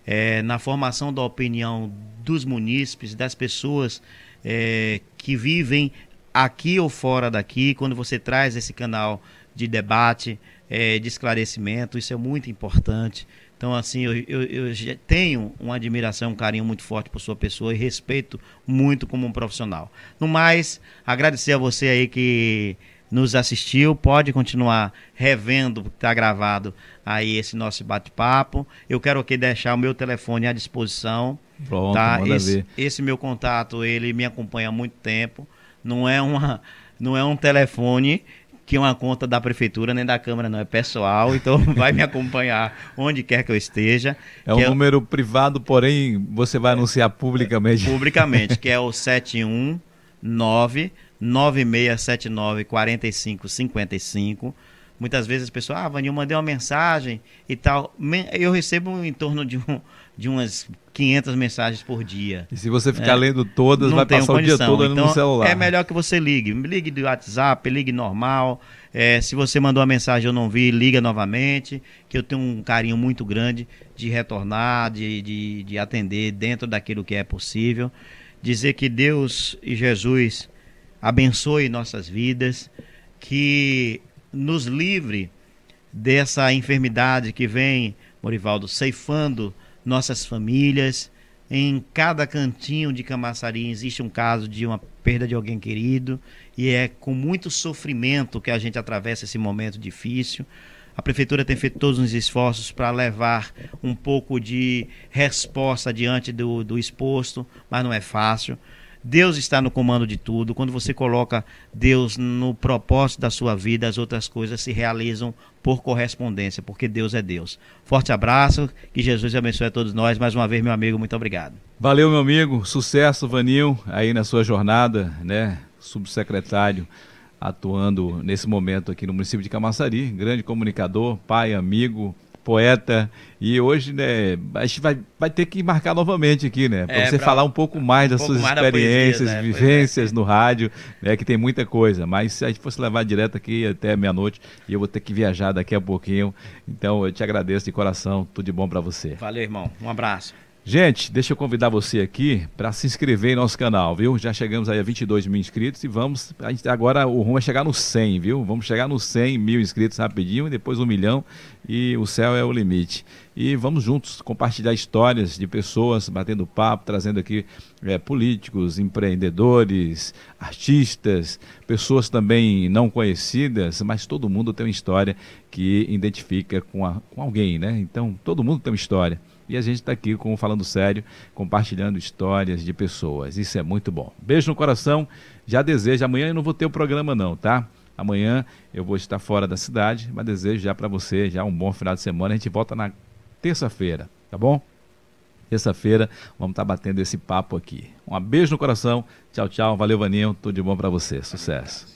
é, na formação da opinião dos munícipes, das pessoas é, que vivem aqui ou fora daqui, quando você traz esse canal de debate, é, de esclarecimento, isso é muito importante. Então, assim, eu, eu, eu, tenho uma admiração, um carinho muito forte por sua pessoa e respeito muito como um profissional. No mais, agradecer a você aí que nos assistiu, pode continuar revendo, está gravado aí esse nosso bate-papo. Eu quero aqui deixar o meu telefone à disposição. Pronto, tá? esse, esse meu contato, ele me acompanha há muito tempo. Não é, uma, não é um telefone que uma conta da prefeitura nem da Câmara, não, é pessoal, então <laughs> vai me acompanhar onde quer que eu esteja. É um é número privado, porém você vai anunciar publicamente. <laughs> Publicamente, que é o 719 9679 4555. Muitas vezes as pessoas, ah, Vanil, mandei uma mensagem e tal. Eu recebo em torno de, um, de umas 500 mensagens por dia. E se você ficar é, lendo todas, vai passar condição. o dia todo então, no celular. É melhor que você ligue. Ligue do WhatsApp, ligue normal. É, se você mandou uma mensagem e eu não vi, liga novamente, que eu tenho um carinho muito grande de retornar, de, de, de atender dentro daquilo que é possível. Dizer que Deus e Jesus abençoe nossas vidas, que nos livre dessa enfermidade que vem, Morivaldo, ceifando nossas famílias. Em cada cantinho de Camaçari existe um caso de uma perda de alguém querido e é com muito sofrimento que a gente atravessa esse momento difícil. A prefeitura tem feito todos os esforços para levar um pouco de resposta diante do, do exposto, mas não é fácil. Deus está no comando de tudo. Quando você coloca Deus no propósito da sua vida, as outras coisas se realizam por correspondência, porque Deus é Deus. Forte abraço, que Jesus abençoe a todos nós. Mais uma vez, meu amigo, muito obrigado. Valeu, meu amigo. Sucesso, Vanil, aí na sua jornada, né? Subsecretário atuando nesse momento aqui no município de Camaçari, grande comunicador, pai, amigo, poeta. E hoje, né, a gente vai, vai ter que marcar novamente aqui, né? Para é, você pra, falar um pouco mais das suas mais experiências, poesia, né? vivências é. no rádio, né? Que tem muita coisa. Mas se a gente fosse levar direto aqui até meia-noite, e eu vou ter que viajar daqui a pouquinho. Então eu te agradeço de coração. Tudo de bom para você. Valeu, irmão. Um abraço. Gente, deixa eu convidar você aqui para se inscrever em nosso canal, viu? Já chegamos aí a 22 mil inscritos e vamos. A gente, agora o rumo é chegar no 100, viu? Vamos chegar no 100 mil inscritos rapidinho, e depois um milhão e o céu é o limite. E vamos juntos compartilhar histórias de pessoas batendo papo, trazendo aqui é, políticos, empreendedores, artistas, pessoas também não conhecidas, mas todo mundo tem uma história que identifica com, a, com alguém, né? Então todo mundo tem uma história. E a gente está aqui com Falando Sério, compartilhando histórias de pessoas. Isso é muito bom. Beijo no coração. Já desejo. Amanhã eu não vou ter o programa, não, tá? Amanhã eu vou estar fora da cidade, mas desejo já para você já um bom final de semana. A gente volta na terça-feira, tá bom? Terça-feira vamos estar tá batendo esse papo aqui. Um beijo no coração. Tchau, tchau. Valeu, Vaninho. Tudo de bom para você. Sucesso.